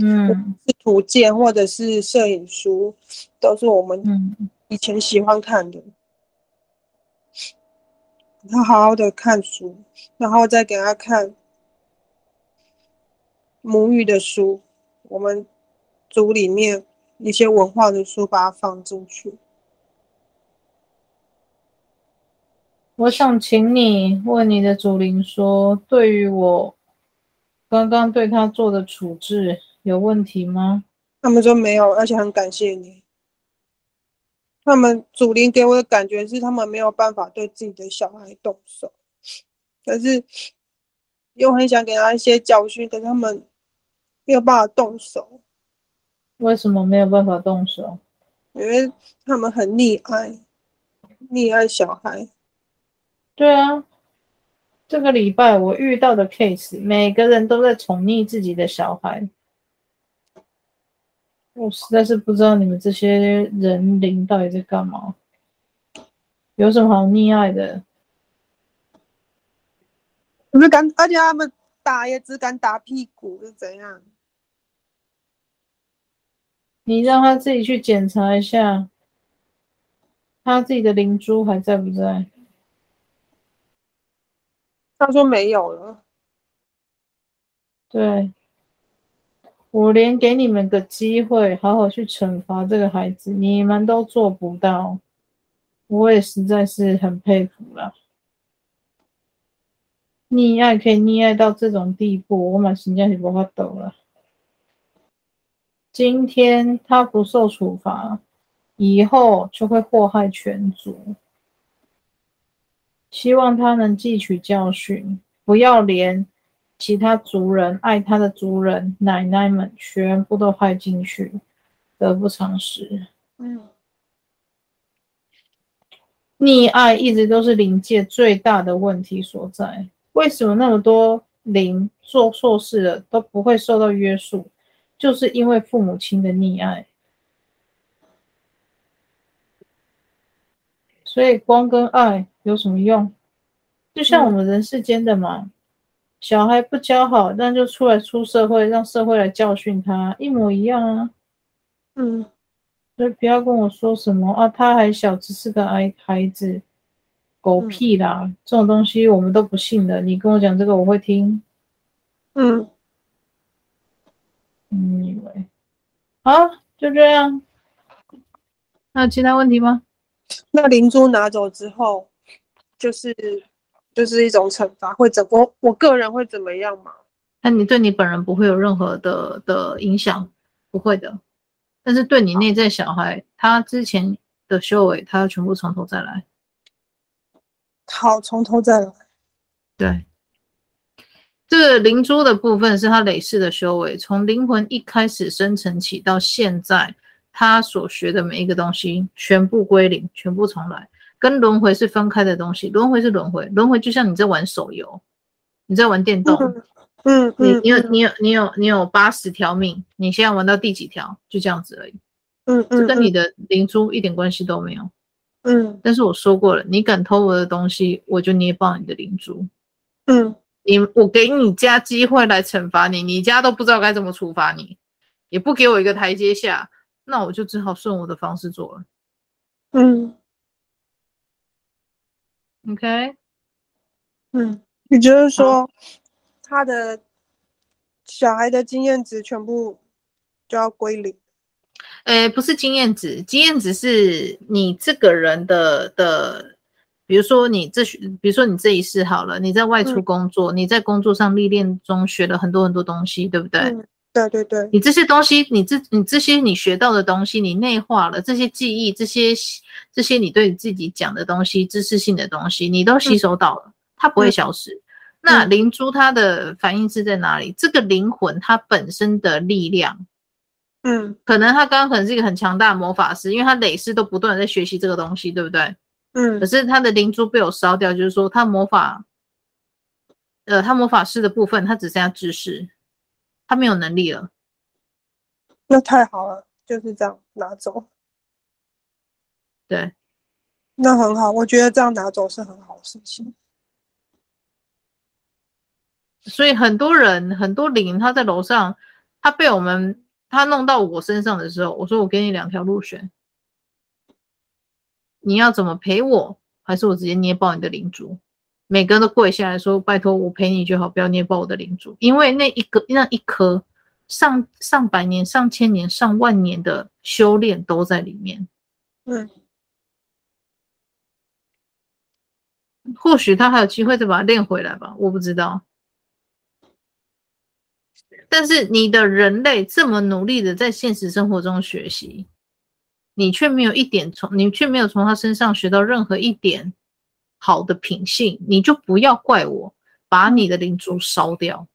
嗯，是图鉴或者是摄影书，都是我们以前喜欢看的。他好好的看书，然后再给他看母语的书。我们组里面一些文化的书，把它放进去。我想请你问你的祖灵说，对于我刚刚对他做的处置有问题吗？他们说没有，而且很感谢你。他们祖灵给我的感觉是，他们没有办法对自己的小孩动手，可是又很想给他一些教训，可是他们。没有办法动手，为什么没有办法动手？因为他们很溺爱，溺爱小孩。对啊，这个礼拜我遇到的 case，每个人都在宠溺自己的小孩。我实在是不知道你们这些人灵到底在干嘛，有什么好溺爱的？不是敢，而且他们打也只敢打屁股，是怎样？你让他自己去检查一下，他自己的灵珠还在不在？他说没有了。对，我连给你们个机会，好好去惩罚这个孩子，你们都做不到，我也实在是很佩服了。溺爱可以溺爱到这种地步，我满心家是无法度了。今天他不受处罚，以后就会祸害全族。希望他能汲取教训，不要连其他族人爱他的族人奶奶们全部都害进去，得不偿失。嗯，溺爱一直都是灵界最大的问题所在。为什么那么多灵做错事了都不会受到约束？就是因为父母亲的溺爱，所以光跟爱有什么用？就像我们人世间的嘛，嗯、小孩不教好，那就出来出社会，让社会来教训他，一模一样啊。嗯，所以不要跟我说什么啊，他还小，只是个孩孩子，狗屁啦，嗯、这种东西我们都不信的。你跟我讲这个，我会听。嗯，你以为？好，就这样。还有其他问题吗？那灵珠拿走之后，就是就是一种惩罚，会怎我我个人会怎么样嘛？那你对你本人不会有任何的的影响，不会的。但是对你内在小孩，他之前的修为，他要全部从头再来。好，从头再来。对，这个灵珠的部分是他累世的修为，从灵魂一开始生成起到现在。他所学的每一个东西全部归零，全部重来，跟轮回是分开的东西。轮回是轮回，轮回就像你在玩手游，你在玩电动，嗯，嗯，你你有你有你有你有八十条命，你现在玩到第几条？就这样子而已，嗯嗯，这跟你的灵珠一点关系都没有，嗯。但是我说过了，你敢偷我的东西，我就捏爆你的灵珠，嗯。你我给你家机会来惩罚你，你家都不知道该怎么处罚你，也不给我一个台阶下。那我就只好顺我的方式做了。嗯，OK，嗯，也就是说，他的小孩的经验值全部就要归零。诶，不是经验值，经验值是你这个人的的，比如说你这，比如说你这一世好了，你在外出工作，嗯、你在工作上历练中学了很多很多东西，对不对？嗯对对对，你这些东西，你这你这些你学到的东西，你内化了这些记忆，这些这些你对你自己讲的东西，知识性的东西，你都吸收到了，嗯、它不会消失。嗯、那灵珠它的反应是在哪里？这个灵魂它本身的力量，嗯，可能他刚刚可能是一个很强大的魔法师，因为他累世都不断的在学习这个东西，对不对？嗯，可是他的灵珠被我烧掉，就是说他魔法，呃，他魔法师的部分，他只剩下知识。他没有能力了，那太好了，就是这样拿走。对，那很好，我觉得这样拿走是很好的事情。所以很多人很多灵，他在楼上，他被我们他弄到我身上的时候，我说我给你两条路选，你要怎么赔我，还是我直接捏爆你的灵珠？每个人都跪下来说：“拜托，我陪你就好，不要捏爆我的灵珠。因为那一个那一颗上上百年、上千年、上万年的修炼都在里面。嗯，或许他还有机会再把它练回来吧，我不知道。但是你的人类这么努力的在现实生活中学习，你却没有一点从你却没有从他身上学到任何一点。”好的品性，你就不要怪我把你的灵珠烧掉，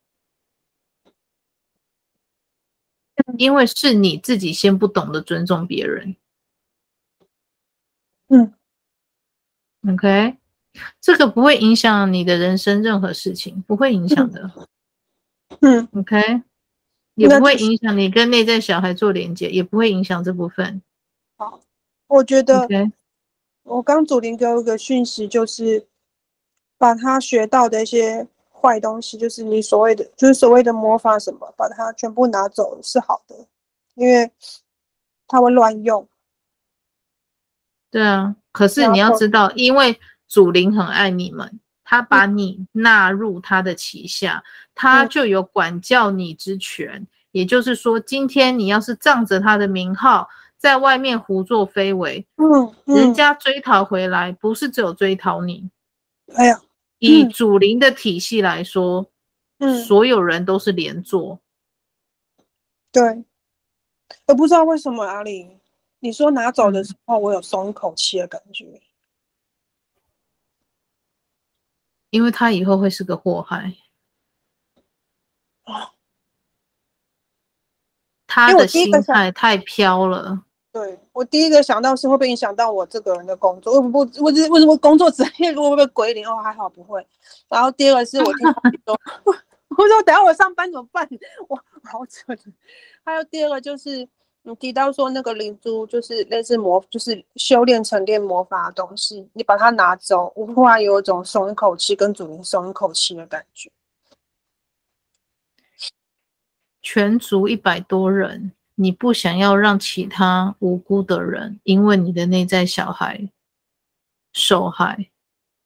因为是你自己先不懂得尊重别人。嗯，OK，这个不会影响你的人生任何事情，不会影响的。嗯，OK，也不会影响你跟内在小孩做连接，也不会影响这部分。好，我觉得。Okay? 我刚祖灵给我一个讯息，就是把他学到的一些坏东西，就是你所谓的，就是所谓的魔法什么，把它全部拿走是好的，因为他会乱用。对啊，可是你要知道，因为祖灵很爱你们，他把你纳入他的旗下，他就有管教你之权。也就是说，今天你要是仗着他的名号。在外面胡作非为，嗯，嗯，人家追讨回来，不是只有追讨你。哎呀，以祖灵的体系来说，嗯，所有人都是连坐。对，我不知道为什么阿里，你说拿走的时候，我有松一口气的感觉，因为他以后会是个祸害。他的心态太飘了。对，我第一个想到是会不会影响到我这个人的工作？为什么不？为什为什么工作职业 如果会被归零？哦，还好不会。然后第二个是我听说，我说等下我上班怎么办？哇，好扯。还有第二个就是你提到说那个灵珠，就是类似魔，就是修炼沉淀魔法的东西，你把它拿走，我忽然有一种松一口气，跟主灵松一口气的感觉。全族一百多人。你不想要让其他无辜的人因为你的内在小孩受害。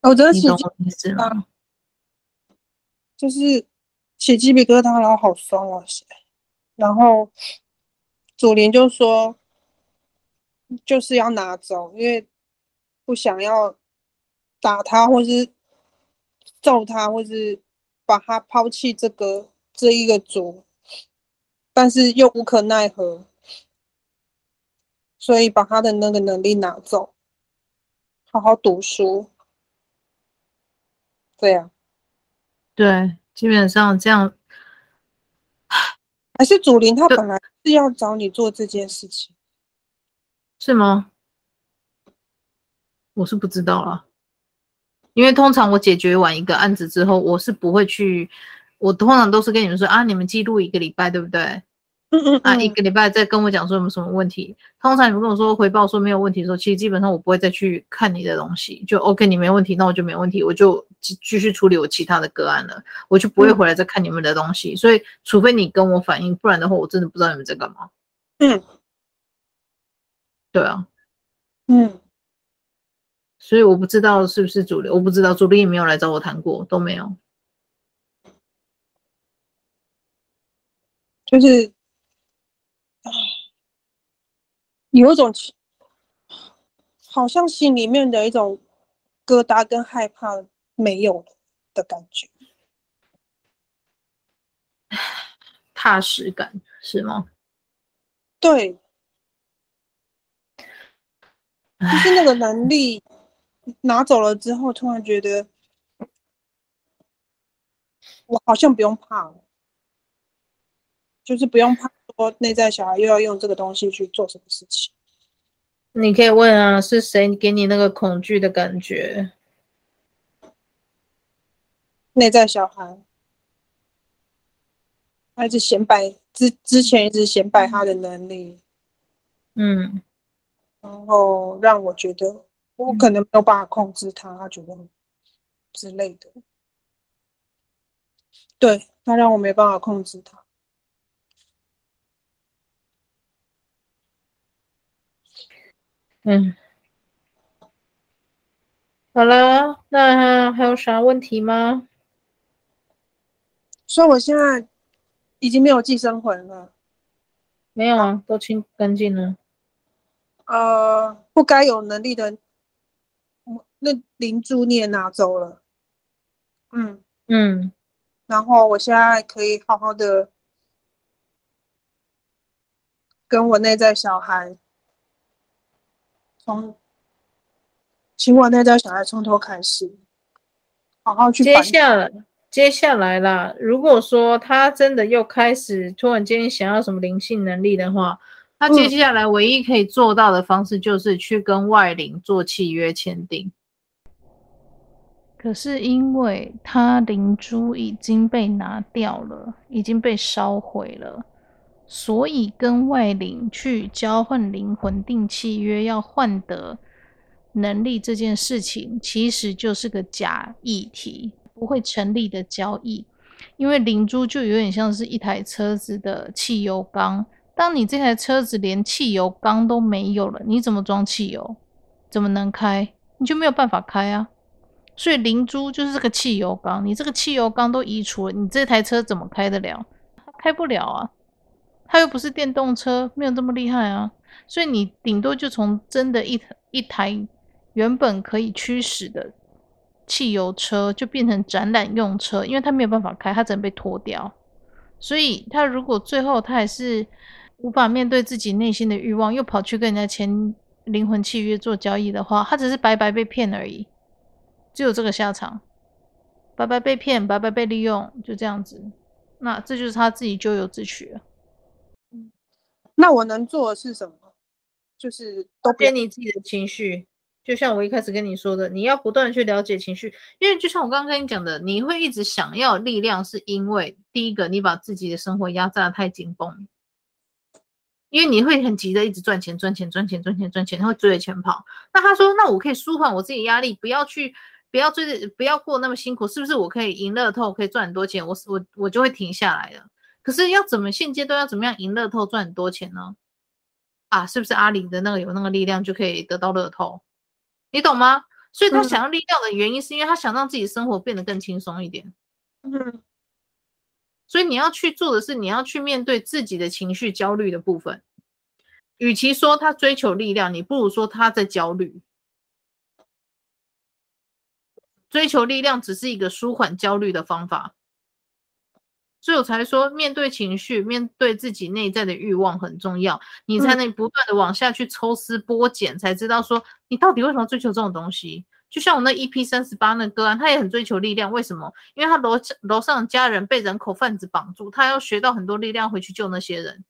我真的起鸡皮疙瘩，就是起鸡皮疙瘩，然后好酸啊！然后祖林就说，就是要拿走，因为不想要打他，或是揍他，或是把他抛弃这个这一个族，但是又无可奈何，所以把他的那个能力拿走，好好读书。对呀、啊，对，基本上这样，还是祖林他本来是要找你做这件事情，是吗？我是不知道了，因为通常我解决完一个案子之后，我是不会去，我通常都是跟你们说啊，你们记录一个礼拜，对不对？嗯嗯，嗯啊，一个礼拜再跟我讲说有没有什么问题。通常你们跟我说回报说没有问题的时候，其实基本上我不会再去看你的东西，就 OK，你没问题，那我就没问题，我就继继续处理我其他的个案了，我就不会回来再看你们的东西。嗯、所以除非你跟我反映，不然的话我真的不知道你们在干嘛。嗯，对啊，嗯，所以我不知道是不是主流，我不知道主力也没有来找我谈过，都没有，就是。有一种，好像心里面的一种疙瘩跟害怕没有的感觉，踏实感是吗？对，就是那个能力拿走了之后，突然觉得我好像不用怕了，就是不用怕。说内在小孩又要用这个东西去做什么事情？你可以问啊，是谁给你那个恐惧的感觉？内在小孩，他一直显摆之之前一直显摆他的能力，嗯，然后让我觉得我可能没有办法控制他，他觉得之类的，对，他让我没办法控制他。嗯，好了，那还有啥问题吗？所以我现在已经没有寄生魂了，没有啊，都清干净了。呃，不该有能力的，那灵珠你也拿走了。嗯嗯，然后我现在可以好好的跟我内在小孩。从，请我那家小孩从头开始，好好去。接下来，接下来啦，如果说他真的又开始突然间想要什么灵性能力的话，他接下来唯一可以做到的方式就是去跟外灵做契约签订。可是因为他灵珠已经被拿掉了，已经被烧毁了。所以跟外灵去交换灵魂订契约，要换得能力这件事情，其实就是个假议题，不会成立的交易。因为灵珠就有点像是一台车子的汽油缸，当你这台车子连汽油缸都没有了，你怎么装汽油？怎么能开？你就没有办法开啊。所以灵珠就是这个汽油缸，你这个汽油缸都移除了，你这台车怎么开得了？开不了啊。它又不是电动车，没有这么厉害啊，所以你顶多就从真的一一台原本可以驱使的汽油车，就变成展览用车，因为它没有办法开，它只能被拖掉。所以他如果最后他还是无法面对自己内心的欲望，又跑去跟人家签灵魂契约做交易的话，他只是白白被骗而已，只有这个下场，白白被骗，白白被利用，就这样子。那这就是他自己咎由自取了。那我能做的是什么？就是都给你自己的情绪，就像我一开始跟你说的，你要不断去了解情绪，因为就像我刚刚跟你讲的，你会一直想要力量，是因为第一个，你把自己的生活压榨得太紧绷，因为你会很急的一直赚钱、赚钱、赚钱、赚钱、赚钱，他会追着钱跑。那他说，那我可以舒缓我自己压力，不要去，不要追着，不要过那么辛苦，是不是？我可以赢乐透，可以赚很多钱，我我我就会停下来了。可是要怎么现阶段要怎么样赢乐透赚很多钱呢？啊，是不是阿里的那个有那个力量就可以得到乐透？你懂吗？所以他想要力量的原因，是因为他想让自己生活变得更轻松一点。嗯，所以你要去做的是，你要去面对自己的情绪焦虑的部分。与其说他追求力量，你不如说他在焦虑。追求力量只是一个舒缓焦虑的方法。所以我才说，面对情绪，面对自己内在的欲望很重要，你才能不断的往下去抽丝剥茧，才知道说你到底为什么追求这种东西。就像我那 EP 三十八那个案，他也很追求力量，为什么？因为他楼楼上的家人被人口贩子绑住，他要学到很多力量回去救那些人。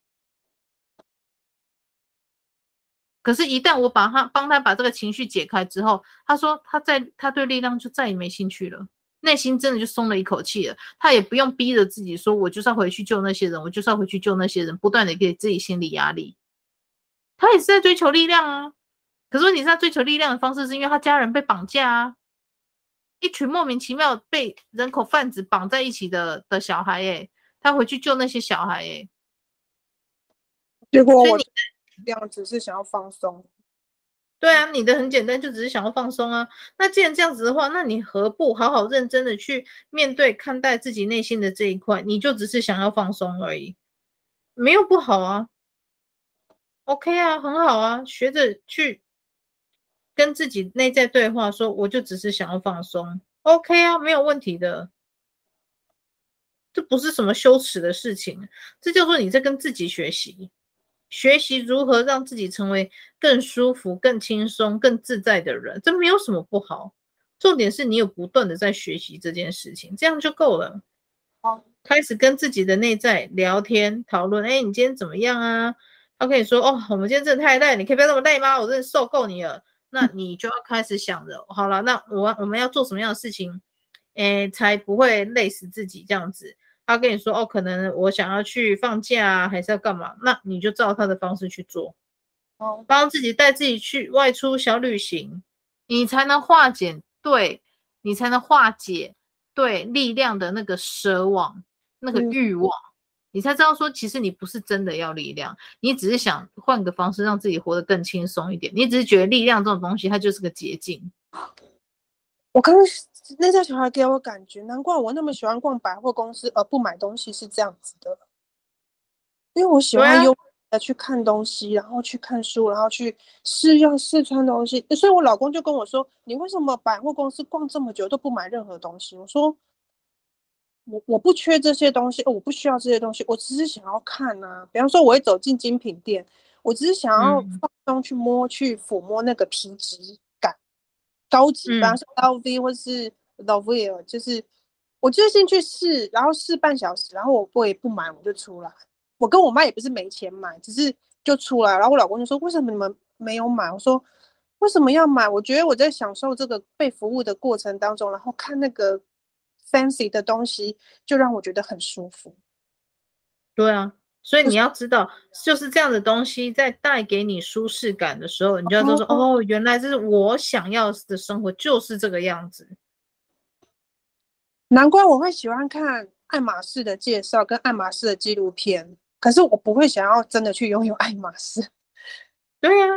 可是，一旦我把他帮他把这个情绪解开之后，他说他在他对力量就再也没兴趣了。内心真的就松了一口气了，他也不用逼着自己说，我就是要回去救那些人，我就是要回去救那些人，不断的给自己心理压力。他也是在追求力量啊，可是问题是，他追求力量的方式是因为他家人被绑架啊，一群莫名其妙被人口贩子绑在一起的的小孩，哎，他回去救那些小孩，哎，结果我力量只是想要放松。对啊，你的很简单，就只是想要放松啊。那既然这样子的话，那你何不好好认真的去面对、看待自己内心的这一块？你就只是想要放松而已，没有不好啊。OK 啊，很好啊，学着去跟自己内在对话，说我就只是想要放松。OK 啊，没有问题的，这不是什么羞耻的事情，这叫做你在跟自己学习。学习如何让自己成为更舒服、更轻松、更自在的人，这没有什么不好。重点是你有不断的在学习这件事情，这样就够了。好，开始跟自己的内在聊天讨论。哎，你今天怎么样啊？他可以说：哦，我们今天真的太累，你可以不要那么累吗？我真的受够你了。那你就要开始想着，好了，那我我们要做什么样的事情，哎，才不会累死自己这样子。他跟你说哦，可能我想要去放假啊，还是要干嘛？那你就照他的方式去做，哦，帮自己带自己去外出小旅行，你才能化解，对，你才能化解对力量的那个奢望、那个欲望，嗯，你才知道说，其实你不是真的要力量，你只是想换个方式让自己活得更轻松一点，你只是觉得力量这种东西它就是个捷径。我刚刚。那家小孩给我感觉，难怪我那么喜欢逛百货公司而不买东西是这样子的，因为我喜欢用来去看东西，然后去看书，然后去试用试穿东西。所以我老公就跟我说：“你为什么百货公司逛这么久都不买任何东西？”我说：“我我不缺这些东西，我不需要这些东西，我只是想要看啊。比方说，我会走进精品店，我只是想要放松去摸、去抚摸那个皮质。”高级，比方说 LV 或是 Loewe，就是我就先去试，然后试半小时，然后我不也不买，我就出来。我跟我妈也不是没钱买，只是就出来。然后我老公就说：“为什么你们没有买？”我说：“为什么要买？我觉得我在享受这个被服务的过程当中，然后看那个 fancy 的东西，就让我觉得很舒服。”对啊。所以你要知道，就是这样的东西在带给你舒适感的时候，你就要说说哦，原来这是我想要的生活，就是这个样子。难怪我会喜欢看爱马仕的介绍跟爱马仕的纪录片，可是我不会想要真的去拥有爱马仕。对呀，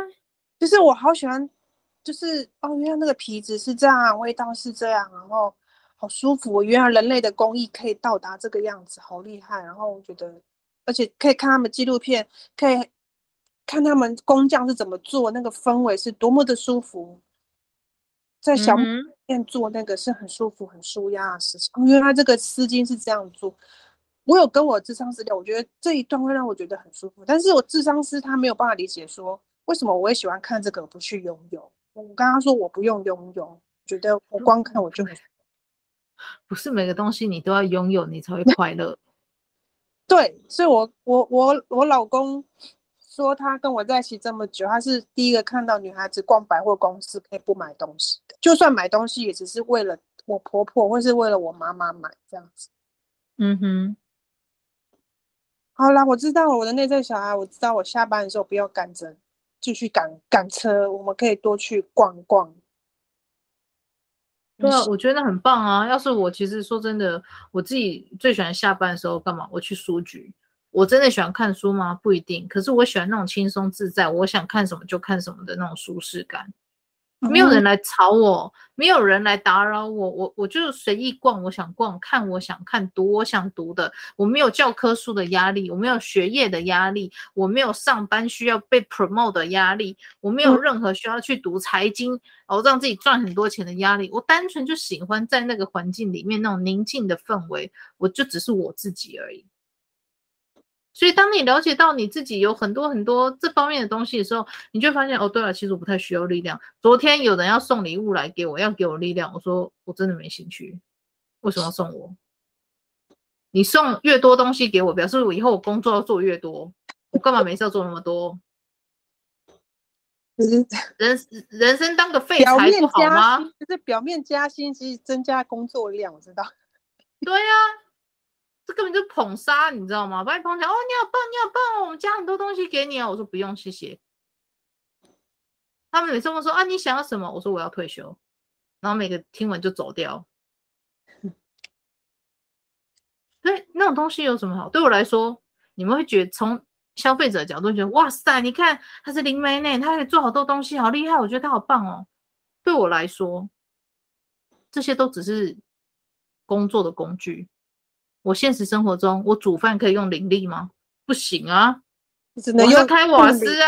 就是我好喜欢，就是哦，原来那个皮质是这样，味道是这样，然后好舒服。原来人类的工艺可以到达这个样子，好厉害。然后我觉得。而且可以看他们纪录片，可以看他们工匠是怎么做，那个氛围是多么的舒服。在小店做那个是很舒服、很舒压的事情。因为他这个丝巾是这样做，我有跟我智商师聊，我觉得这一段会让我觉得很舒服。但是我智商师他没有办法理解说，为什么我也喜欢看这个，不去拥有。我跟他说我不用拥有，觉得我光看我就很。不是每个东西你都要拥有，你才会快乐。对，所以我我我我老公说他跟我在一起这么久，他是第一个看到女孩子逛百货公司可以不买东西的，就算买东西也只是为了我婆婆或是为了我妈妈买这样子。嗯哼，好啦，我知道了我的内在小孩，我知道我下班的时候不要赶着继续赶赶车，我们可以多去逛逛。对啊，我觉得很棒啊！要是我，其实说真的，我自己最喜欢下班的时候干嘛？我去书局。我真的喜欢看书吗？不一定。可是我喜欢那种轻松自在，我想看什么就看什么的那种舒适感。没有人来吵我，没有人来打扰我，我我就随意逛，我想逛，看我想看，读我想读的。我没有教科书的压力，我没有学业的压力，我没有上班需要被 promote 的压力，我没有任何需要去读财经，然后让自己赚很多钱的压力。我单纯就喜欢在那个环境里面那种宁静的氛围，我就只是我自己而已。所以，当你了解到你自己有很多很多这方面的东西的时候，你就发现哦，对了，其实我不太需要力量。昨天有人要送礼物来给我，要给我力量，我说我真的没兴趣。为什么要送我？你送越多东西给我，表示我以后我工作要做越多。我干嘛没事要做那么多？人人生当个废柴不好吗？就是表面加薪，其实增加工作量，我知道。对呀、啊。这根本就捧杀，你知道吗？把你捧起来，哦，你好棒，你好棒哦，我们加很多东西给你啊。我说不用，谢谢。他们每次问说啊，你想要什么？我说我要退休。然后每个听完就走掉。对，那种东西有什么好？对我来说，你们会觉得从消费者的角度觉得哇塞，你看他是灵媒呢，他可以做好多东西，好厉害，我觉得他好棒哦。对我来说，这些都只是工作的工具。我现实生活中，我煮饭可以用灵力吗？不行啊，只能用开瓦斯啊，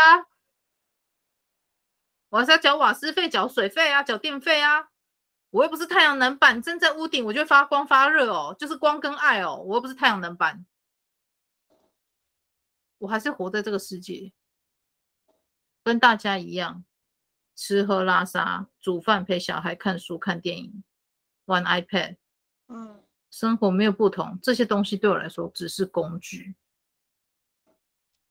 我还是要缴瓦斯费、缴水费啊、缴电费啊。我又不是太阳能板，站在屋顶我就发光发热哦，就是光跟爱哦。我又不是太阳能板，我还是活在这个世界，跟大家一样，吃喝拉撒，煮饭、陪小孩、看书、看电影、玩 iPad，嗯。生活没有不同，这些东西对我来说只是工具。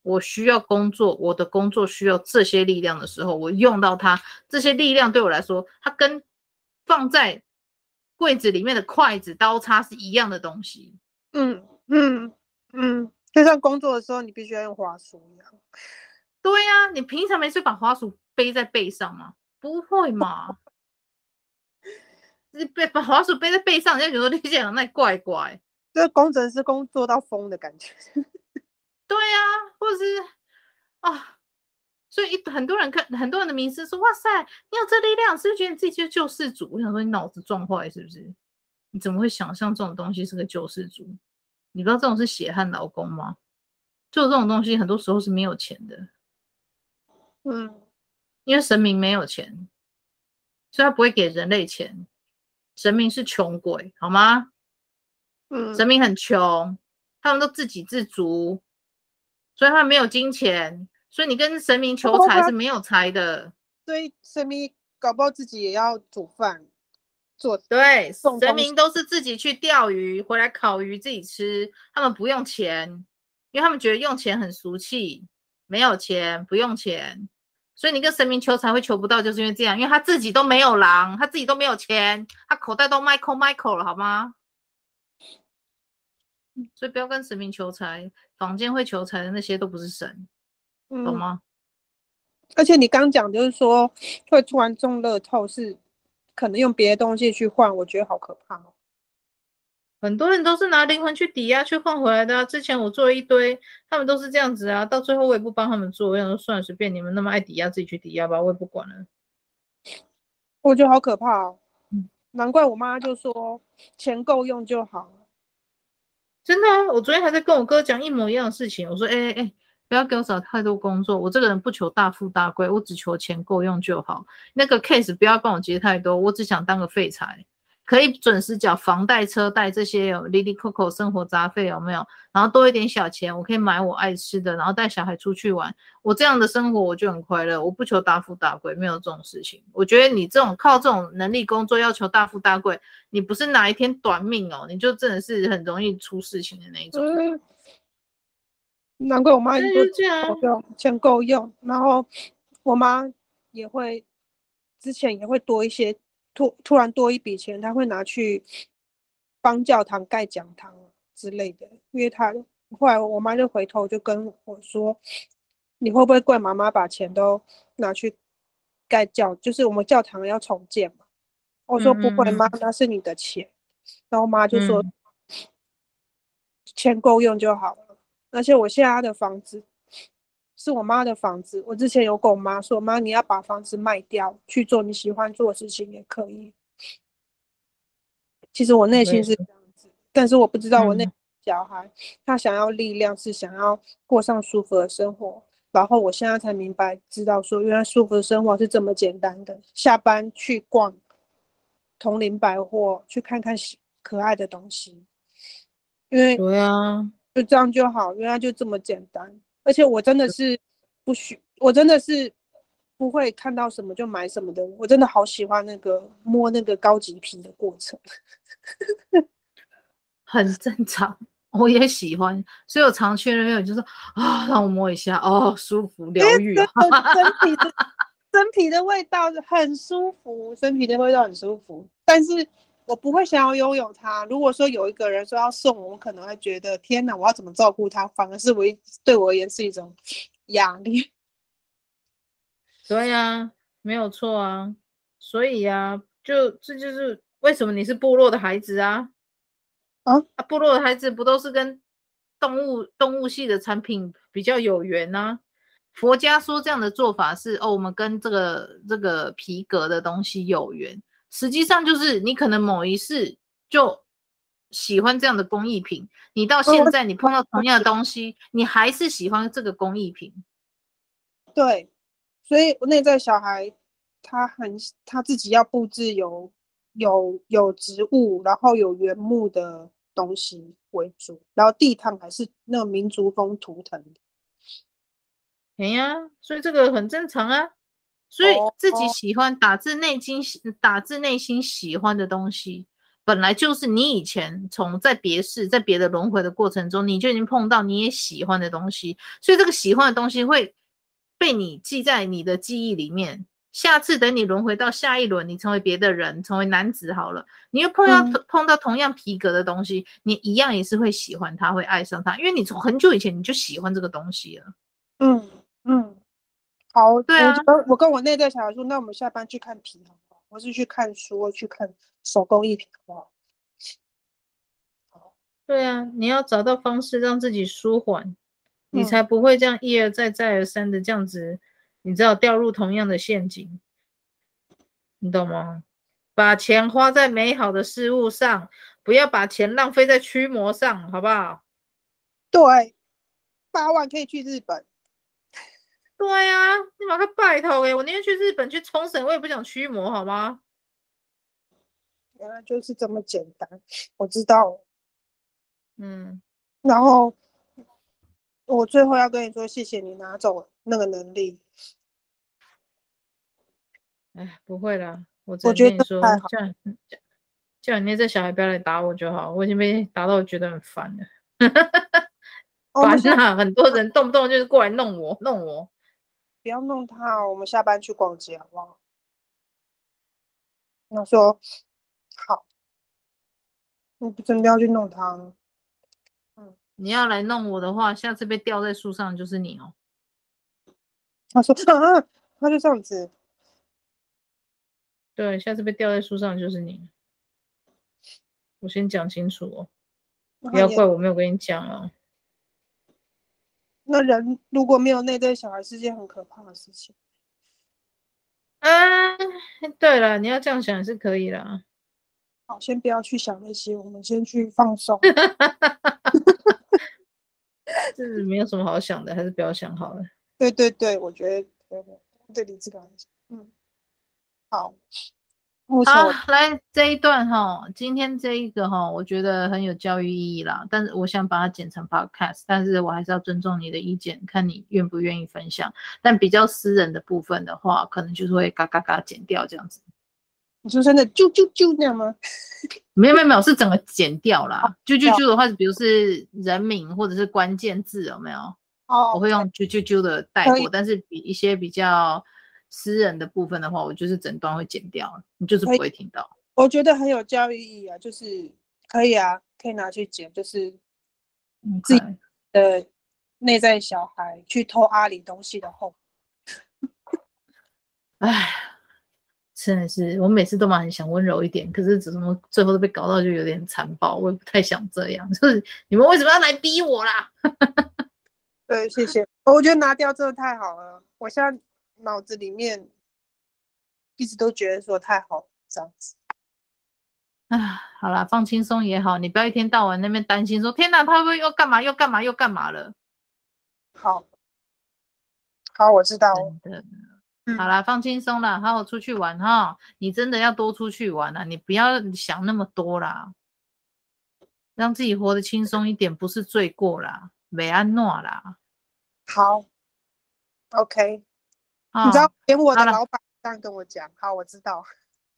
我需要工作，我的工作需要这些力量的时候，我用到它。这些力量对我来说，它跟放在柜子里面的筷子、刀叉是一样的东西。嗯嗯嗯，就像工作的时候，你必须要用滑鼠一样。对呀、啊，你平常没事把滑鼠背在背上吗？不会嘛。你背把滑鼠背在背上，人家觉得你这样那怪怪。这工程师工作到疯的感觉。对呀、啊，或者是啊，所以很多人看很多人的名字说：“哇塞，你有这力量，是不是觉得你自己就是救世主？”我想说，你脑子撞坏是不是？你怎么会想象这种东西是个救世主？你不知道这种是血汗劳工吗？做这种东西很多时候是没有钱的。嗯，因为神明没有钱，所以他不会给人类钱。神明是穷鬼，好吗？嗯，神明很穷，他们都自给自足，所以他们没有金钱，所以你跟神明求财是没有财的。所以神明搞不好自己也要煮饭做。对，神明都是自己去钓鱼回来烤鱼自己吃，他们不用钱，因为他们觉得用钱很俗气，没有钱不用钱。所以你跟神明求财会求不到，就是因为这样，因为他自己都没有狼，他自己都没有钱，他口袋都 Michael Michael 了，好吗？所以不要跟神明求财，坊间会求财的那些都不是神，嗯、懂吗？而且你刚讲就是说会突然中乐透，是可能用别的东西去换，我觉得好可怕哦。很多人都是拿灵魂去抵押去换回来的啊！之前我做了一堆，他们都是这样子啊。到最后我也不帮他们做，我想说算了，随便你们那么爱抵押，自己去抵押吧，我也不管了。我觉得好可怕哦，嗯，难怪我妈就说钱够用就好。真的啊，我昨天还在跟我哥讲一模一样的事情。我说，哎哎哎，不要给我找太多工作，我这个人不求大富大贵，我只求钱够用就好。那个 case 不要帮我接太多，我只想当个废柴。可以准时缴房贷、车贷这些有哩哩扣扣生活杂费有没有？然后多一点小钱，我可以买我爱吃的，然后带小孩出去玩。我这样的生活我就很快乐，我不求大富大贵，没有这种事情。我觉得你这种靠这种能力工作要求大富大贵，你不是哪一天短命哦，你就真的是很容易出事情的那一种。嗯、难怪我妈就这样，钱够用，然后我妈也会之前也会多一些。突突然多一笔钱，他会拿去帮教堂盖讲堂之类的。因为他后来我妈就回头就跟我说：“你会不会怪妈妈把钱都拿去盖教？就是我们教堂要重建嘛？”我说不会妈，那是你的钱。然后我妈就说，嗯、钱够用就好了。而且我现在的房子是我妈的房子，我之前有跟我妈说，妈，你要把房子卖掉去做你喜欢做的事情也可以。其实我内心是这样子，但是我不知道我那小孩、嗯、他想要力量，是想要过上舒服的生活。然后我现在才明白，知道说原来舒服的生活是这么简单的，下班去逛同林百货，去看看可爱的东西，因为对啊，就这样就好，原来就这么简单。而且我真的是不需，我真的是不会看到什么就买什么的。我真的好喜欢那个摸那个高级皮的过程，很正常。我也喜欢，所以我常去那边，就说啊，让我摸一下，哦，舒服疗愈啊。真皮的，真皮的味道很舒服，真皮的味道很舒服。但是我不会想要拥有它。如果说有一个人说要送我，我可能会觉得天哪，我要怎么照顾它？反而是我对我而言是一种 压力。对呀、啊，没有错啊。所以呀，就这就是为什么你是部落的孩子啊。啊，部落的孩子不都是跟动物动物系的产品比较有缘呢、啊？佛家说这样的做法是哦，我们跟这个这个皮革的东西有缘。实际上就是你可能某一世就喜欢这样的工艺品，你到现在你碰到同样的东西，你还是喜欢这个工艺品。对，所以内在小孩他很他自己要布置有。有有植物，然后有原木的东西为主，然后地毯还是那种民族风图腾。哎呀，所以这个很正常啊。所以自己喜欢打自内心、打自内心喜欢的东西，本来就是你以前从在别世、在别的轮回的过程中，你就已经碰到你也喜欢的东西，所以这个喜欢的东西会被你记在你的记忆里面。下次等你轮回到下一轮，你成为别的人，成为男子好了，你又碰到、嗯、碰到同样皮革的东西，你一样也是会喜欢它，会爱上它，因为你从很久以前你就喜欢这个东西了。嗯嗯，好，对啊，我，我跟我内在小孩说，那我们下班去看皮好不好？我是去看书，去看手工艺品好不好？好，对啊，你要找到方式让自己舒缓，嗯、你才不会这样一而再再而三的这样子。你知道掉入同样的陷阱，你懂吗？把钱花在美好的事物上，不要把钱浪费在驱魔上，好不好？对，八万可以去日本。对呀、啊，你把他拜托给我，宁愿去日本去冲绳，我也不想驱魔，好吗？原来就是这么简单，我知道。嗯，然后我最后要跟你说，谢谢你拿走那个能力。哎，不会啦，我只跟你说，叫叫叫你那这小孩不要来打我就好，我已经被打到我觉得很烦了。烦啊，很多人动不动就是过来弄我，弄我。不要弄他，我们下班去逛街好不好？他说好，你不真的要去弄他。嗯，你要来弄我的话，下次被吊在树上就是你哦。他说啊，他就这样子。对，下次被吊在树上就是你。我先讲清楚哦，不要怪我没有跟你讲啊。那人如果没有内在小孩，是件很可怕的事情。啊，对了，你要这样想也是可以的。好，先不要去想那些，我们先去放松。这是没有什么好想的，还是不要想好了。对对对，我觉得对对，对你这个好，来这一段哈，今天这一个哈，我觉得很有教育意义啦。但是我想把它剪成 podcast，但是我还是要尊重你的意见，看你愿不愿意分享。但比较私人的部分的话，可能就是会嘎嘎嘎剪掉这样子。你说真的啾啾啾那样吗？没有没有没有，是整个剪掉啦。啾啾啾的话，比如是人名或者是关键字有没有？哦，我会用啾啾啾的带过，但是比一些比较。私人的部分的话，我就是整段会剪掉，你就是不会听到。我觉得很有教育意义啊，就是可以啊，可以拿去剪，就是你自己的内在小孩去偷阿里东西的后。哎，真的是，我每次都蛮很想温柔一点，可是怎么最后都被搞到就有点残暴，我也不太想这样。就是你们为什么要来逼我啦？对，谢谢。我觉得拿掉真的太好了，我现在脑子里面一直都觉得说太好这样子。啊，好啦，放轻松也好，你不要一天到晚那边担心说，天哪，他会不会又干嘛又干嘛又干嘛了？好，好，我知道。真的。好啦，放轻松啦，好好出去玩哈。你真的要多出去玩啊，你不要想那么多啦，让自己活得轻松一点，不是罪过啦，没安诺啦。好，OK，你知道，连我的老板这样跟我讲，好，我知道。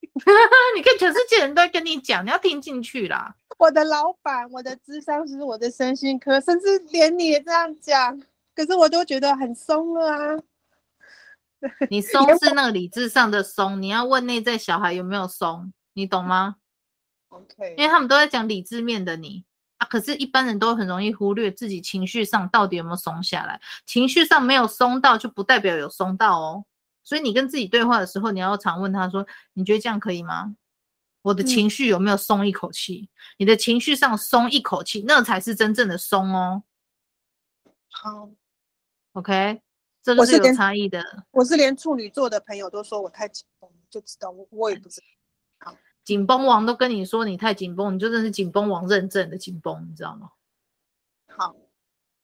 你看全世界人都在跟你讲，你要听进去啦。我的老板，我的智商是，我的身心科，甚至连你也这样讲，可是我都觉得很松了啊。你 松是那个理智上的松，你要问内在小孩有没有松，你懂吗？OK，因为他们都在讲理智面的你啊，可是一般人都很容易忽略自己情绪上到底有没有松下来，情绪上没有松到就不代表有松到哦。所以你跟自己对话的时候，你要常问他说：“你觉得这样可以吗？我的情绪有没有松一口气？嗯、你的情绪上松一口气，那才是真正的松哦。”好，OK。这个是有差异的我。我是连处女座的朋友都说我太紧绷，就知道我我也不知道。好，紧绷王都跟你说你太紧绷，你就真的是紧绷王认证的紧绷，你知道吗？好，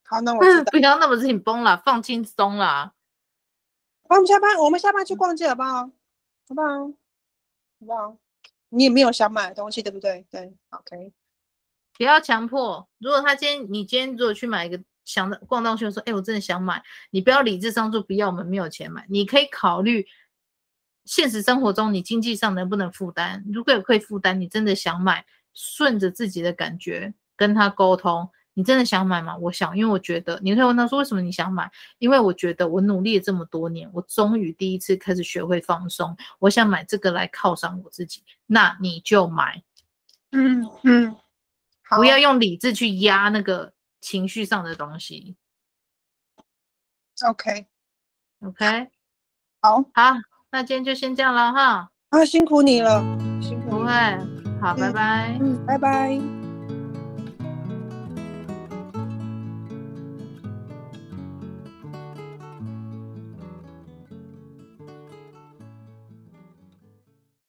好，那我知道。不要那么紧绷了，放轻松啦。我们下班，我们下班去逛街好不好？好不好？好不好？你也没有想买的东西，对不对？对，OK。不要强迫。如果他今天，你今天如果去买一个。想着逛到去说，哎，我真的想买。你不要理智上说不要，我们没有钱买。你可以考虑现实生活中你经济上能不能负担。如果有可以负担，你真的想买，顺着自己的感觉跟他沟通。你真的想买吗？我想，因为我觉得你可以问他说，为什么你想买？因为我觉得我努力了这么多年，我终于第一次开始学会放松。我想买这个来犒赏我自己。那你就买，嗯嗯，不要用理智去压那个。情绪上的东西，OK，OK，好，好，那今天就先这样了哈。啊，辛苦你了，辛苦，不会，好，拜拜，嗯，拜拜。